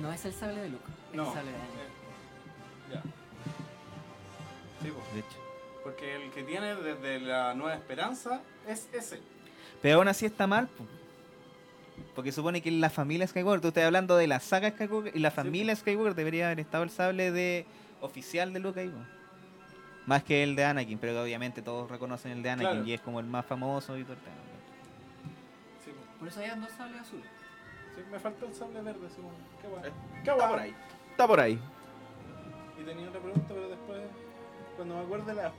no es el sable de Luke, es No. el sable de Anakin. Eh, ya. Sí, pues, De hecho. porque el que tiene desde la Nueva Esperanza es ese. Pero aún así está mal. po. Porque supone que la familia Skywalker, tú estás hablando de la saga Skywalker y la familia Skywalker debería haber estado el sable de oficial de Luke ahí. po. Más que el de Anakin, pero obviamente todos reconocen el de Anakin Claro. y es como el más famoso y todo el tema. Sí, pues. Por eso habían dos sables azules. Sí, me falta el sable verde. Como, qué guay. Eh, Qué Está guay. por ahí. Está por ahí. Y tenía otra pregunta, pero después, cuando me acuerde la...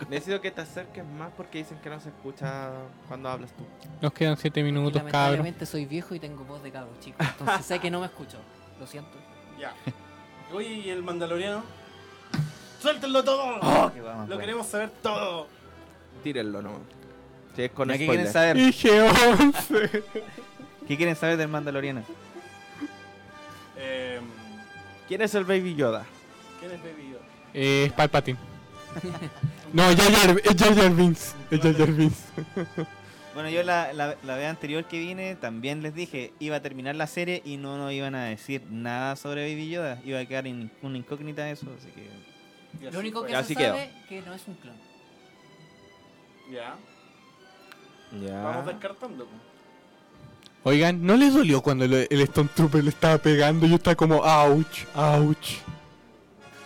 Necesito que te acerques más porque dicen que no se escucha cuando hablas tú. Nos quedan 7 Y minutos, cabros. lamentablemente soy viejo y tengo voz de cabro chico, entonces sé que no me escucho. Lo siento. Ya. Oye, ¿y el Mandaloriano? ¡Suéltenlo todo! Oh, vamos, Lo bueno. queremos saber todo. Tírenlo nomás. Si es con ¿Ya ¿Qué quieren saber? Dije 11. ¿Qué quieren saber del Mandaloriano? Eh, ¿Quién es el Baby Yoda? ¿Quién es Baby Yoda? Eh, es Palpatine. No, Jar Jar, es Jar Jar Binks. Es Jar Jar Binks. Bueno, yo la, la, la vez anterior que vine también les dije, iba a terminar la serie y no nos iban a decir nada sobre Baby Yoda. Iba a quedar in- una incógnita eso, así que... Y así Lo único que se quedó. sabe que no es un clon. Ya, Ya. vamos descartando. Oigan, ¿no les dolió cuando el, el Stone Trooper le estaba pegando? Yo estaba como, ouch, ouch.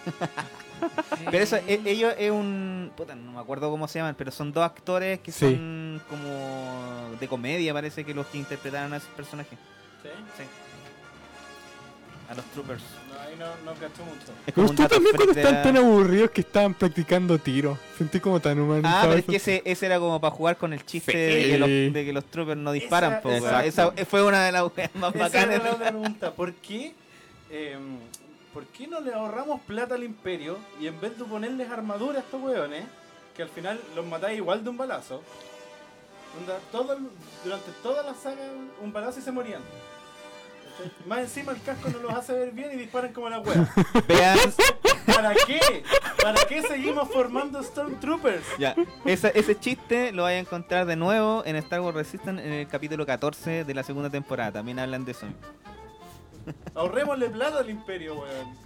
Pero eso, Eh, e- ellos es un... Puta, no me acuerdo cómo se llaman, pero son dos actores que Sí. son como de comedia, parece que los que interpretaron a esos personajes. ¿Sí? Sí. a los troopers. No, ahí no, no cacho mucho. Es también cuando están la- tan aburridos que estaban practicando tiro. Sentí como tan humanizado. Ah, pero es que ese, ese era como para jugar con el chiste Sí. de, que los, de que los troopers no disparan. Esa- po, fue una de las más Esa bacanas. era la otra pregunta. ¿Por qué, eh, ¿Por qué no le ahorramos plata al imperio y en vez de ponerles armadura a estos hueones, que al final los matáis igual de un balazo, onda, todo el- durante toda la saga un balazo y se morían? Más encima el casco no los hace ver bien y disparan como la wea. Vean, ¿Para qué? ¿Para qué seguimos formando Stormtroopers? ya, esa- ese chiste lo vais a encontrar de nuevo en Star Wars Resistance en el capítulo 14 de la segunda temporada. También hablan de eso. Ahorrémosle plata al imperio, weón.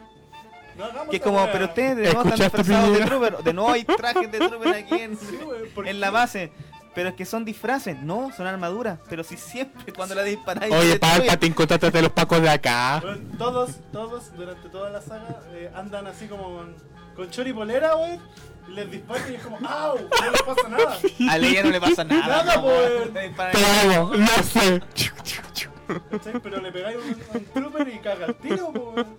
No hagamos Que es como, pero ustedes de nuevo están ¿Escuchaste, disfrazados de trooper. De nuevo hay trajes de trooper aquí en, Sí, weón, ¿por en qué? la base. Pero es que son disfraces, no, son armaduras. Pero si siempre cuando la disparáis. Oye. Palpatine, contáctate a los pacos de acá. Todos, todos durante toda la saga eh, andan así como con, con chori polera, weón. Les disparan y es como, ¡au! No les pasa nada. A Leia no le pasa nada. Nada, no, weón. Le sé. ¿Cachai? Pero le pegáis un, un trooper y caga el tiro, po, weón.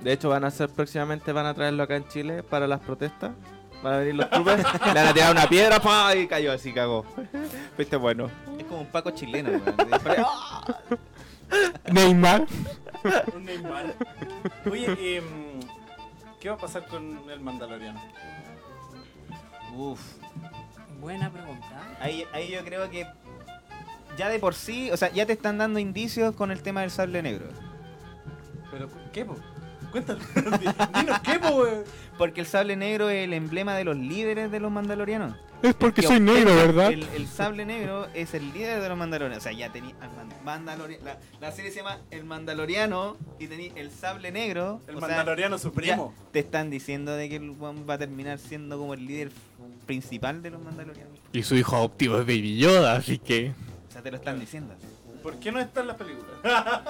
De hecho, van a hacer próximamente, van a traerlo acá en Chile para las protestas. Van a venir los troopers, le van a tirar una piedra ¡pa! y cayó así, cagó. Fuiste bueno. Es como un Paco chileno, weón. ¡Ah! Neymar. Un Neymar. Oye, em, ¿qué va a pasar con el Mandaloriano? Uf. Buena pregunta. Ahí, ahí yo creo que ya de por sí, o sea, ya te están dando indicios con el tema del sable negro. ¿Pero qué, po? Cuéntanos. Dinos qué, po, weón. Porque el sable negro es el emblema de los líderes de los mandalorianos. Es porque soy negro, ¿verdad? El, el sable negro es el líder de los mandalorianos. O sea, ya tenía al man- Mandalori- la, la serie se llama El Mandaloriano y tenía el sable negro. El o sea, Mandaloriano ya Supremo. te están diciendo de que el weón va a terminar siendo como el líder principal de los mandalorianos. Y su hijo adoptivo es Baby Yoda, así que. Te lo están diciendo. ¿Por qué no está en las películas?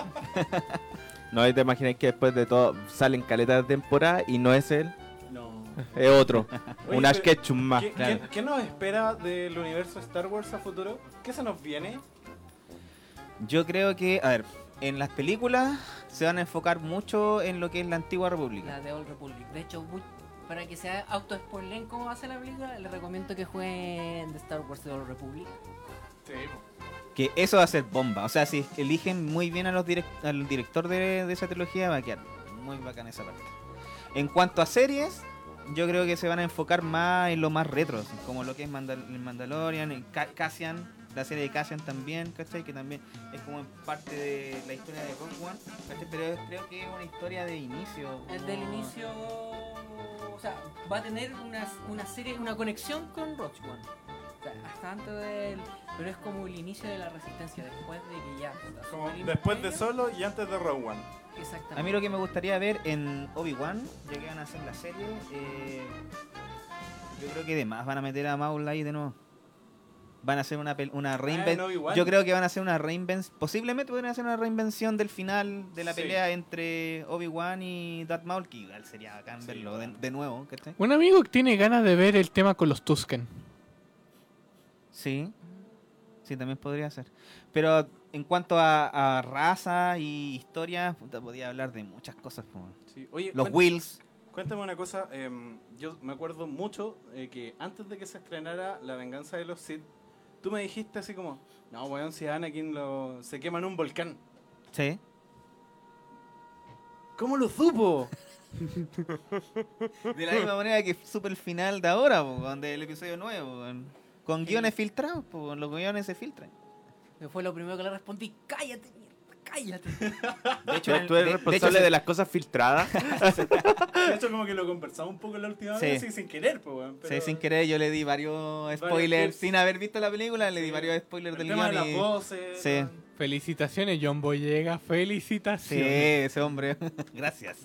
No, y te imaginas que después de todo salen caletas de temporada y no es él, No. es otro. Oye, un Ash Ketchum más. ¿Qué, claro. qué- qué nos espera del universo Star Wars a futuro? ¿Qué se nos viene? Yo creo que, a ver, en las películas se van a enfocar mucho en lo que es la antigua república. La de Old Republic. De hecho, muy- para que sea auto spoilen cómo va a ser la película, les recomiendo que jueguen The Star Wars The Old Republic. Sí, Que eso va a ser bomba. O sea, si eligen muy bien a los direct- al director de, de esa trilogía, va a quedar muy bacán esa parte. En cuanto a series, yo creo que se van a enfocar más en lo más retro, como lo que es Mandal- el Mandalorian, el Ca- Cassian, la serie de Cassian también, ¿cachai? Que también es como parte de la historia de Rogue One, ¿cachai? Pero creo que es una historia de inicio. El del como- inicio. O sea, va a tener una, una serie, una conexión con Rogue One. O sea, hasta antes del. Pero es como el inicio de la resistencia, después de que ya. está como Super después de. Solo y antes de Rogue One. Exactamente. A mí lo que me gustaría ver en Obi-Wan, ya que van a hacer la serie, eh, yo creo que además van a meter a Maul ahí de nuevo. Van a hacer una, una en reinvención. Yo creo que van a hacer una reinvención. Posiblemente pueden hacer una reinvención del final de la Sí. pelea entre Obi-Wan y Darth Maul, que igual sería bacán Sí, verlo de, bueno. de nuevo. ¿cachai? Un amigo que tiene ganas de ver el tema con los Tusken. Sí, sí, también podría ser. Pero en cuanto a, a raza y historia, puta, podía hablar de muchas cosas. po. Sí. Oye, Los cuen- Wills. Cuéntame una cosa, em, yo me acuerdo mucho eh, que antes de que se estrenara La venganza de los Sith, tú me dijiste así como, no, weón, si Anakin lo, se quema en un volcán. Sí. ¿Cómo lo supo? De la misma manera que supe el final de ahora, po, del episodio nuevo. Con guiones filtrados, weón, los guiones se filtran. Que fue lo primero que le respondí: cállate, mierda, cállate. De hecho, Tú eres de- de responsable hecho, de, las cosas filtradas. De hecho, como que lo conversamos un poco la última Sí. vez, así, sin querer, pues, weón. sí, pero sin querer yo le di varios spoilers, sin haber visto la película, le di Sí. varios spoilers El del tema de guion las y... voces. Sí. Felicitaciones, John Boyega. Sí, Felicitaciones. ese hombre. Gracias.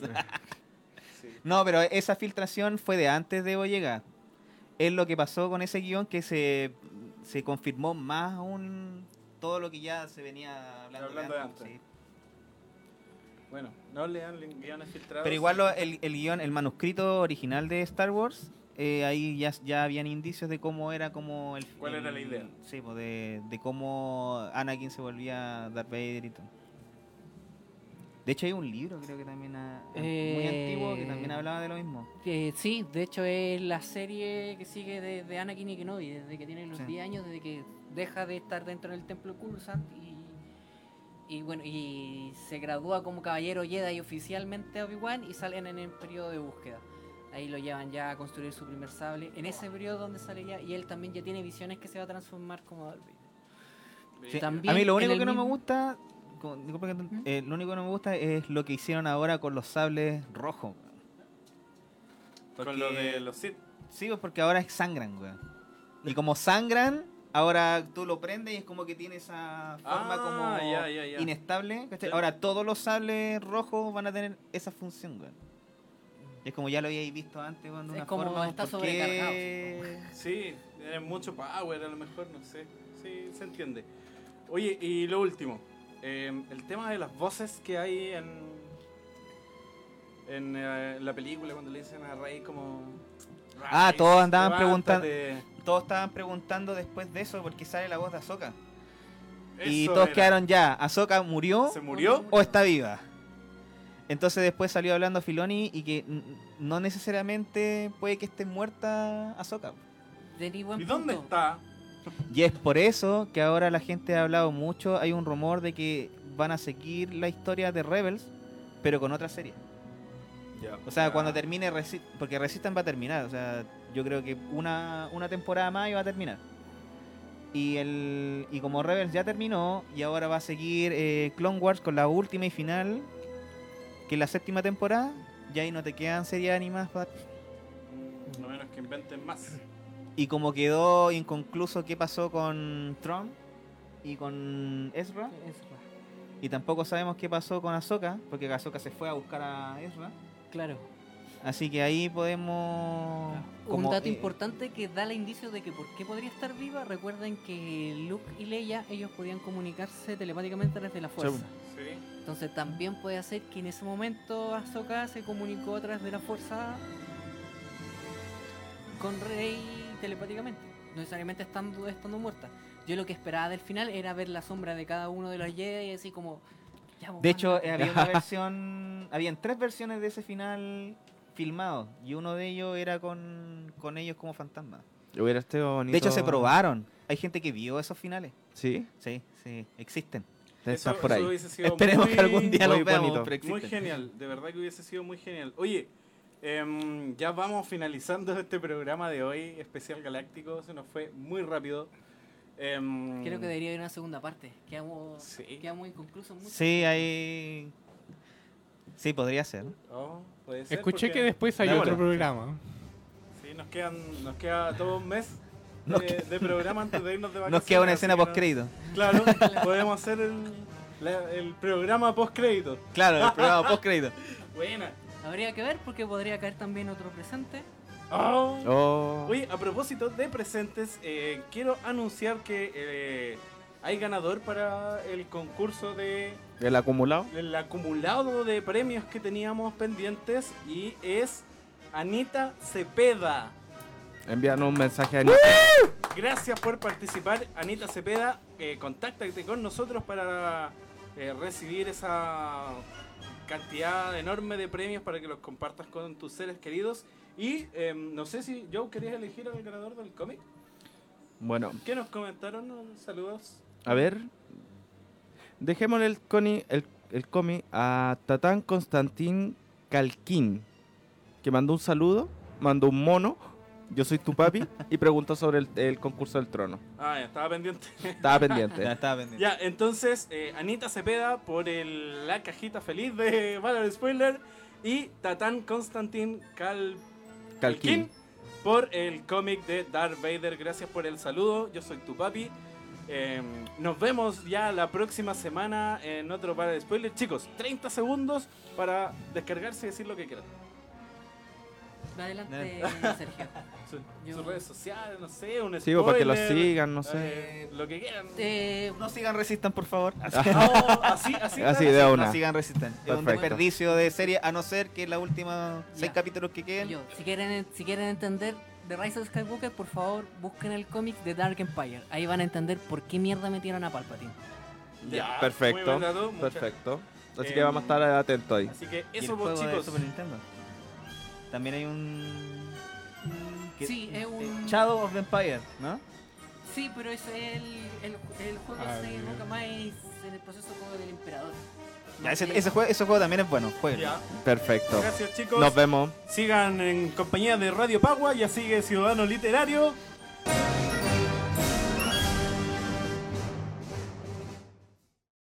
No, pero esa filtración fue de antes de Boyega. Es lo que pasó con ese guion que se, se confirmó más aún todo lo que ya se venía hablando, Hablando de antes. sí. Bueno, no lean guiones filtrados. Pero igual lo- el, el guion, el manuscrito original de Star Wars, eh, ahí ya, ya habían indicios de cómo era como el... ¿Cuál era la idea? Sí, pues de, de cómo Anakin se volvía Darth Vader y todo. De hecho hay un libro creo que también ha- muy Eh, antiguo que también hablaba de lo mismo. Eh, sí, de hecho es la serie que sigue de, de Anakin y Kenobi, desde que tiene los Sí. 10 años, desde que deja de estar dentro del templo Coruscant y, y bueno, y se gradúa como caballero Jedi oficialmente a Obi-Wan y salen en el periodo de búsqueda. Ahí lo llevan ya a construir su primer sable. En ese periodo donde sale ya, y él también ya tiene visiones que se va a transformar como Darth Vader. Sí, También a mí lo único que no me mismo- gusta, disculpa que te- eh, lo único que no me gusta es lo que hicieron ahora con los sables rojos. Con lo de los Sith. Sí, pues porque ahora sangran, weón. Y como sangran, ahora tú lo prendes y es como que tiene esa forma Ah, como inestable. Ahora todos los sables rojos van a tener esa función, weón. Y es como ya lo habíais visto antes, de Es una como forma. está ¿por qué? Sí, tiene mucho power a lo mejor, no sé. Sí, se entiende. Oye, y lo último. Eh, el tema de las voces que hay en, en eh, la película cuando le dicen a Rey como... Ah, "Rise, todos andaban levántate". Todos estaban preguntando después de eso porque sale la voz de Ahsoka. Y todos era. quedaron ya. ¿Ahsoka murió ¿Se murió? o está viva? Entonces después salió hablando Filoni y que no necesariamente puede que esté muerta Ahsoka. ¿Y dónde está? Y es por eso que ahora la gente ha hablado mucho. Hay un rumor de que van a seguir la historia de Rebels, pero con otra serie. O sea, cuando termine Resi porque Resistance va a terminar. O sea, yo creo que una, una temporada más y va a terminar. Y el y como Rebels ya terminó y ahora va a seguir eh, Clone Wars con la última y final, que es la séptima temporada, ya ahí no te quedan series animadas para A menos que inventen más. Y como quedó inconcluso qué pasó con Tron y con Ezra, y tampoco sabemos qué pasó con Ahsoka, porque Ahsoka se fue a buscar a Ezra. Claro. Así que ahí podemos... como, un dato eh, importante que da el indicio de que por qué podría estar viva. Recuerden que Luke y Leia, ellos podían comunicarse telepáticamente desde la fuerza. Sí. Entonces también puede ser que en ese momento Ahsoka se comunicó a través de la fuerza con Rey telepáticamente. No necesariamente estando, estando muerta. Yo lo que esperaba del final era ver la sombra de cada uno de los Jedi y así como... ya, pues, De hecho, eh, había una versión... Habían tres versiones de ese final filmado, y uno de ellos era con, con ellos como fantasma. Hubiera estado bonito. De hecho, se probaron. Hay gente que vio esos finales. Sí, Sí, sí, existen. Eso- por ahí. Esperemos muy- que algún día los veamos, Muy genial, de verdad que hubiese sido muy genial. Oye, em, ya vamos finalizando este programa de hoy, especial galáctico, se nos fue muy rápido. Em, Creo que debería haber una segunda parte. Quedamos, Sí. quedamos inconclusos mucho. Sí, hay... Sí, podría ser. Oh, puede ser, Escuché porque- que después hay otro programa. Sí, nos, quedan, nos queda todo un mes de, Nos que- de programa antes de irnos de vacaciones. Nos queda una escena que no- post-crédito. Claro, podemos hacer el, la- el programa post-crédito. Claro, el programa post-crédito. Buena. Habría que ver porque podría caer también otro presente. Oh. Oh. Oye, a propósito de presentes, eh, quiero anunciar que eh, hay ganador para el concurso de ¿El acumulado? el acumulado de premios que teníamos pendientes y es Anita Cepeda. Envíanos un mensaje a Anita. Gracias por participar, Anita Cepeda. Eh, contáctate con nosotros para eh, recibir esa cantidad enorme de premios para que los compartas con tus seres queridos. Y eh, no sé si Joe querías elegir al ganador del cómic. Bueno, ¿Qué nos comentaron? Saludos. a ver. Dejémosle el, coni, el, el cómic a Tatán Constantín Calquín, que mandó un saludo, mandó un mono, yo soy tu papi, y preguntó sobre el, el concurso del trono. Ah, ya estaba pendiente. Estaba pendiente. Ya estaba pendiente. ya, entonces, eh, Anita Cepeda por el- la cajita feliz de Valor Spoiler y Tatán Constantin Cal Calquín. por el cómic de Darth Vader. Gracias por el saludo. Yo soy tu papi. Eh, nos vemos ya la próxima semana en otro para de spoiler. Chicos, 30 segundos para descargarse y decir lo que quieran. Adelante, Sergio. Su- Yo- Sus redes sociales, no sé, un Sí, para que lo spoiler, sigan, no sé. eh, lo que quieran. Eh, No sigan Resistan, por favor. Oh, así, así, Así claro. de No una. sigan Resistan. Es un desperdicio de serie, a no ser que la última seis Ya. capítulos que queden. yo, si quieren, si quieren entender The Rise of Skywalker, por favor, busquen el cómic de Dark Empire. Ahí van a entender por qué mierda metieron a Palpatine. Ya, Perfecto. dato, Perfecto. Así Eh, que vamos a estar atentos ahí. Así que ¿Y el eso, juego pues, de chicos. Super Nintendo? También hay un... que- Sí, es un- Shadow of the Empire, ¿no? Sí, pero ese es el, el, el juego Ah, se enfoca más en el proceso como del emperador. Ya, ese, juego, ese juego también es bueno. Ya. Perfecto. Gracias, chicos. Nos vemos. Sigan en compañía de Radio Pagua, ya sigue Ciudadano Literario.